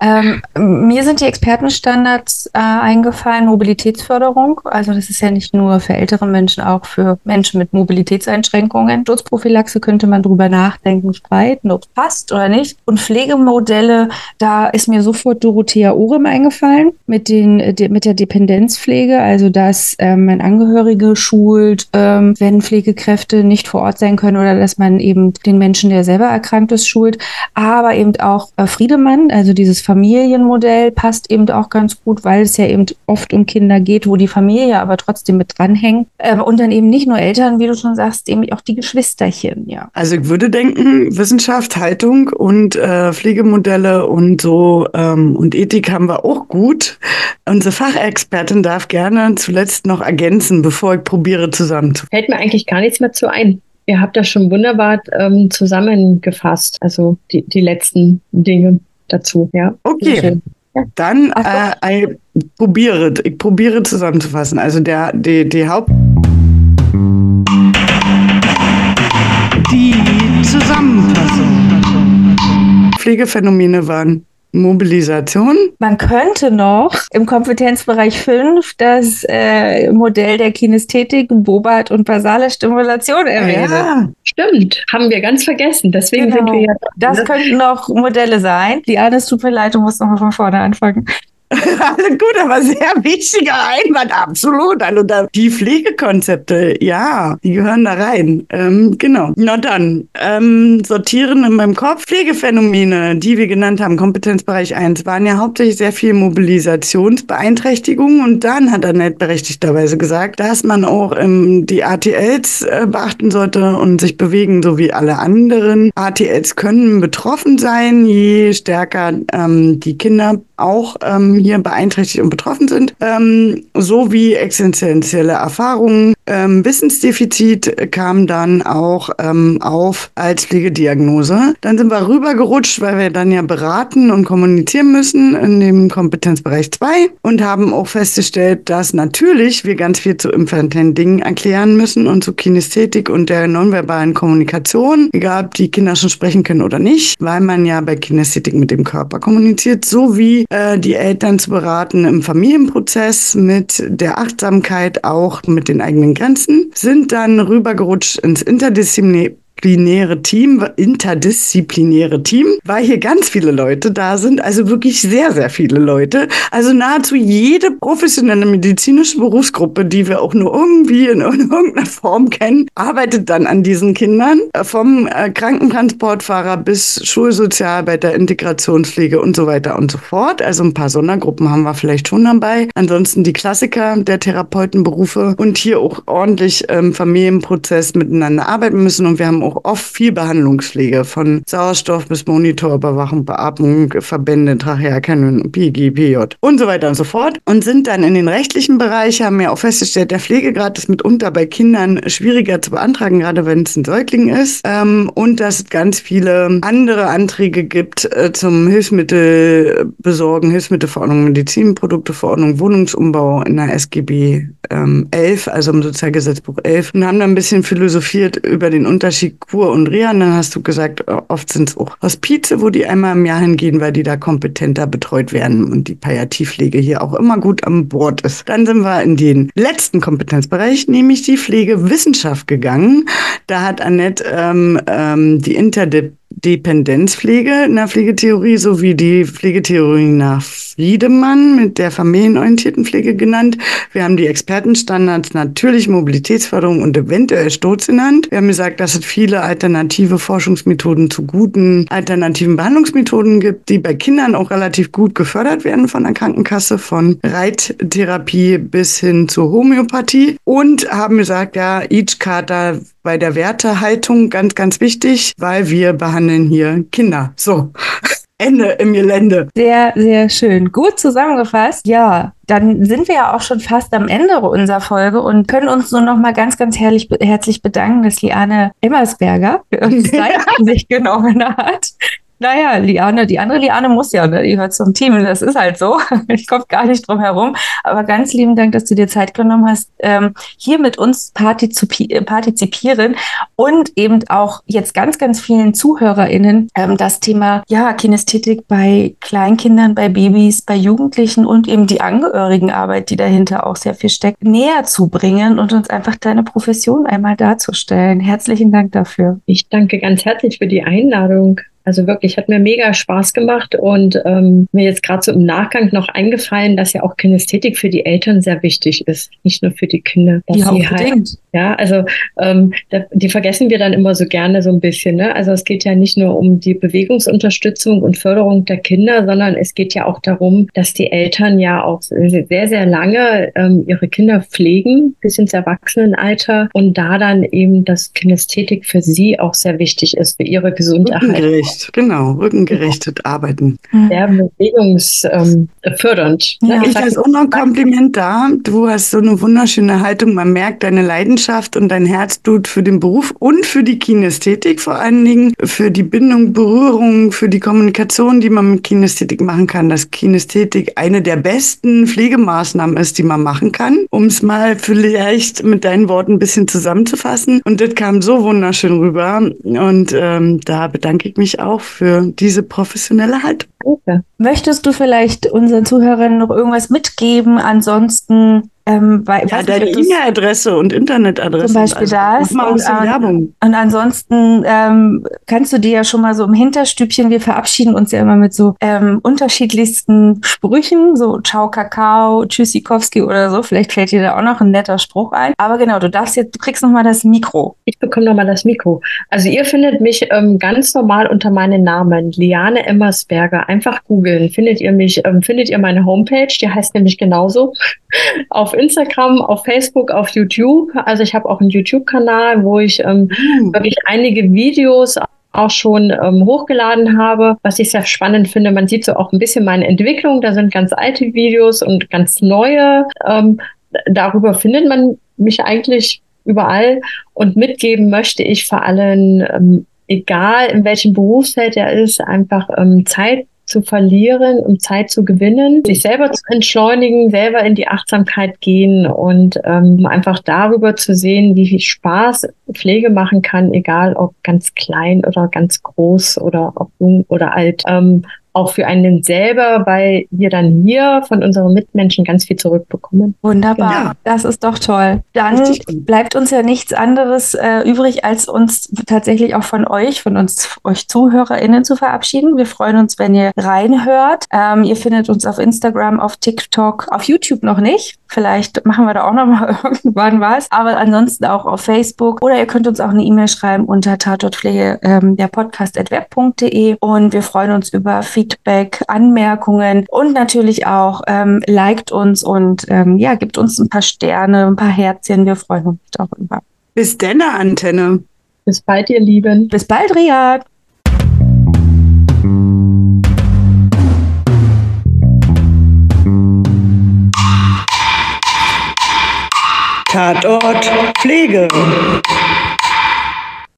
Ähm, mir sind die Expertenstandards äh, eingefallen, Mobilitätsförderung. Also das ist ja nicht nur für ältere Menschen, auch für Menschen mit Mobilitätseinschränkungen. Sturzprophylaxe könnte man drüber nachdenken, streiten, ob es passt oder nicht. Und Pflegemodelle, da ist mir sofort Dorothea Orem eingefallen mit, den, mit der Dependenzpflege. Also dass ähm, man Angehörige schult, ähm, wenn Pflegekräfte nicht vor Ort sein können oder dass man eben den Menschen, der selber erkrankt ist, schult. Aber eben auch äh, Friedemann, also dieses Familienmodell passt eben auch ganz gut, weil es ja eben oft um Kinder geht, wo die Familie aber trotzdem mit dranhängt. Ähm, und dann eben nicht nur Eltern, wie du schon sagst, eben auch die Geschwisterchen, ja. Also ich würde denken, Wissenschaft, Haltung und äh, Pflegemodelle und so ähm, und Ethik haben wir auch gut. Unsere Fachexpertin darf gerne zuletzt noch ergänzen, bevor ich probiere zusammenzufassen. Fällt mir eigentlich gar nichts mehr zu ein. Ihr habt das schon wunderbar ähm, zusammengefasst, also die, die letzten Dinge dazu, ja. Okay. Dann äh, ich probiere, ich probiere zusammenzufassen. Also der, die, die Haupt... Die Zusammenfassung. Pflegephänomene waren Mobilisation. Man könnte noch im Kompetenzbereich 5 das äh, Modell der Kinästhetik, Bobat und basale Stimulation erwähnen. Ja, stimmt. Haben wir ganz vergessen. Deswegen genau. sind wir ja. Das könnten noch Modelle sein. Die Anne, tut mir leid, du musst nochmal von vorne anfangen. Alles gut, aber sehr wichtiger Einwand, absolut. Also da, die Pflegekonzepte, ja, die gehören da rein. Ähm, genau. Na dann, ähm, sortieren in meinem Kopf. Pflegephänomene, die wir genannt haben, Kompetenzbereich 1, waren ja hauptsächlich sehr viel Mobilisationsbeeinträchtigungen. Und dann hat Annette berechtigterweise gesagt, dass man auch ähm, die ATLs äh, beachten sollte und sich bewegen, so wie alle anderen. ATLs können betroffen sein, je stärker ähm, die Kinder auch ähm, hier beeinträchtigt und betroffen sind, ähm, sowie existenzielle Erfahrungen. Ähm, Wissensdefizit kam dann auch ähm, auf als Pflegediagnose. Dann sind wir rübergerutscht, weil wir dann ja beraten und kommunizieren müssen in dem Kompetenzbereich 2 und haben auch festgestellt, dass natürlich wir ganz viel zu infantilen Dingen erklären müssen und zu Kinästhetik und der nonverbalen Kommunikation, egal ob die Kinder schon sprechen können oder nicht, weil man ja bei Kinästhetik mit dem Körper kommuniziert, sowie äh, die Eltern zu beraten im Familienprozess mit der Achtsamkeit, auch mit den eigenen Grenzen, sind dann rübergerutscht ins Interdisziplinäre interdisziplinäre Team, interdisziplinäre Team, weil hier ganz viele Leute da sind, also wirklich sehr, sehr viele Leute. Also nahezu jede professionelle medizinische Berufsgruppe, die wir auch nur irgendwie in irgendeiner Form kennen, arbeitet dann an diesen Kindern. Vom äh, Krankentransportfahrer bis Schulsozialarbeiter, Integrationspflege und so weiter und so fort. Also ein paar Sondergruppen haben wir vielleicht schon dabei. Ansonsten die Klassiker der Therapeutenberufe und hier auch ordentlich im ähm, Familienprozess miteinander arbeiten müssen. Und wir haben auch oft viel Behandlungspflege von Sauerstoff bis Monitorüberwachung, Beatmung, Verbände, Trachealkanülen, PG, PJ und so weiter und so fort. Und sind dann in den rechtlichen Bereich, haben wir auch festgestellt, der Pflegegrad ist mitunter bei Kindern schwieriger zu beantragen, gerade wenn es ein Säugling ist. Ähm, und dass es ganz viele andere Anträge gibt äh, zum Hilfsmittelbesorgen, Hilfsmittelverordnung, Medizinprodukteverordnung, Wohnungsumbau in der SGB ähm, 11, also im Sozialgesetzbuch 11. Und haben dann ein bisschen philosophiert über den Unterschied Kur und Reha. Und dann hast du gesagt, oft sind es auch Hospize, wo die einmal im Jahr hingehen, weil die da kompetenter betreut werden und die Palliativpflege hier auch immer gut an Bord ist. Dann sind wir in den letzten Kompetenzbereich, nämlich die Pflegewissenschaft gegangen. Da hat Annette ähm, ähm, die Interdependenzpflege in der Pflegetheorie sowie die Pflegetheorie nach Friedemann mit der familienorientierten Pflege genannt. Wir haben die Expertenstandards natürlich Mobilitätsförderung und eventuell Sturz genannt. Wir haben gesagt, dass es viele alternative Forschungsmethoden zu guten alternativen Behandlungsmethoden gibt, die bei Kindern auch relativ gut gefördert werden von der Krankenkasse, von Reittherapie bis hin zur Homöopathie. Und haben gesagt, ja, each Charta bei der Wertehaltung ganz, ganz wichtig, weil wir behandeln hier Kinder. So. Ende im Gelände. Sehr, sehr schön. Gut zusammengefasst. Ja, dann sind wir ja auch schon fast am Ende unserer Folge und können uns nur noch mal ganz, ganz herrlich, herzlich bedanken, dass Liane Emmersberger für uns Zeit sich genommen hat. Naja, Liane, die andere Liane muss ja, ne? die gehört zum Team. Das ist halt so. Ich komme gar nicht drum herum. Aber ganz lieben Dank, dass du dir Zeit genommen hast, ähm, hier mit uns partizipi partizipieren und eben auch jetzt ganz, ganz vielen ZuhörerInnen ähm, das Thema ja, Kinästhetik bei Kleinkindern, bei Babys, bei Jugendlichen und eben die Angehörigenarbeit, die dahinter auch sehr viel steckt, näher zu bringen und uns einfach deine Profession einmal darzustellen. Herzlichen Dank dafür. Ich danke ganz herzlich für die Einladung. Also wirklich, hat mir mega Spaß gemacht und ähm, mir jetzt gerade so im Nachgang noch eingefallen, dass ja auch Kinästhetik für die Eltern sehr wichtig ist, nicht nur für die Kinder. ja, auch halt, ja, also ähm, da, die vergessen wir dann immer so gerne so ein bisschen. Ne? Also es geht ja nicht nur um die Bewegungsunterstützung und Förderung der Kinder, sondern es geht ja auch darum, dass die Eltern ja auch sehr, sehr lange ähm, ihre Kinder pflegen bis ins Erwachsenenalter und da dann eben das Kinästhetik für sie auch sehr wichtig ist für ihre Gesundheit. Rückengerecht, genau, rückengerechtet ja. arbeiten. Sehr bewegungsfördernd. Ähm, ja. Ich als auch noch ein Kompliment da. Du hast so eine wunderschöne Haltung. Man merkt deine Leidenschaft und dein Herzblut für den Beruf und für die Kinästhetik vor allen Dingen, für die Bindung, Berührung, für die Kommunikation, die man mit Kinästhetik machen kann. Dass Kinästhetik eine der besten Pflegemaßnahmen ist, die man machen kann, um es mal vielleicht mit deinen Worten ein bisschen zusammenzufassen. Und das kam so wunderschön rüber. Und ähm, da bedanke ich mich auch für diese professionelle Haltung. Okay. Möchtest du vielleicht unseren Zuhörern noch irgendwas mitgeben? Ansonsten ähm, weil, ja, deine E-Mail-Adresse und Internetadresse. Zum Beispiel also, das. Mal und, ähm, Werbung. und ansonsten ähm, kannst du dir ja schon mal so im Hinterstübchen, wir verabschieden uns ja immer mit so ähm, unterschiedlichsten Sprüchen, so Ciao Kakao, Tschüssikowski oder so. Vielleicht fällt dir da auch noch ein netter Spruch ein. Aber genau, du darfst jetzt, du kriegst noch mal das Mikro. Ich bekomme noch mal das Mikro. Also ihr findet mich ähm, ganz normal unter meinem Namen, Liane Emmersberger. Einfach googeln, findet ihr mich, ähm, findet ihr meine Homepage, die heißt nämlich genauso. Auf Instagram, auf Facebook, auf YouTube. Also ich habe auch einen YouTube-Kanal, wo ich ähm, mhm. wirklich einige Videos auch schon ähm, hochgeladen habe, was ich sehr spannend finde. Man sieht so auch ein bisschen meine Entwicklung. Da sind ganz alte Videos und ganz neue. Ähm, darüber findet man mich eigentlich überall. Und mitgeben möchte ich vor allem, ähm, egal in welchem Berufsfeld er ist, einfach ähm, Zeit zu verlieren, um Zeit zu gewinnen, sich selber zu entschleunigen, selber in die Achtsamkeit gehen und ähm, einfach darüber zu sehen, wie viel Spaß Pflege machen kann, egal ob ganz klein oder ganz groß oder ob jung oder alt. Ähm, auch für einen selber, weil wir dann hier von unseren Mitmenschen ganz viel zurückbekommen. Wunderbar, ja. das ist doch toll. Dann bleibt uns ja nichts anderes äh, übrig, als uns tatsächlich auch von euch, von uns, euch ZuhörerInnen zu verabschieden. Wir freuen uns, wenn ihr reinhört. Ähm, ihr findet uns auf Instagram, auf TikTok, auf YouTube noch nicht. Vielleicht machen wir da auch noch mal irgendwann was. Aber ansonsten auch auf Facebook. Oder ihr könnt uns auch eine E-Mail schreiben unter tatortpflege ähm, der Podcast Und wir freuen uns über Feedback Feedback, Anmerkungen und natürlich auch ähm, liked uns und ähm, ja, gibt uns ein paar Sterne, ein paar Herzchen. Wir freuen uns darüber. Bis denn, Antenne. Bis bald, ihr Lieben. Bis bald, Riyad. Tatort Pflege.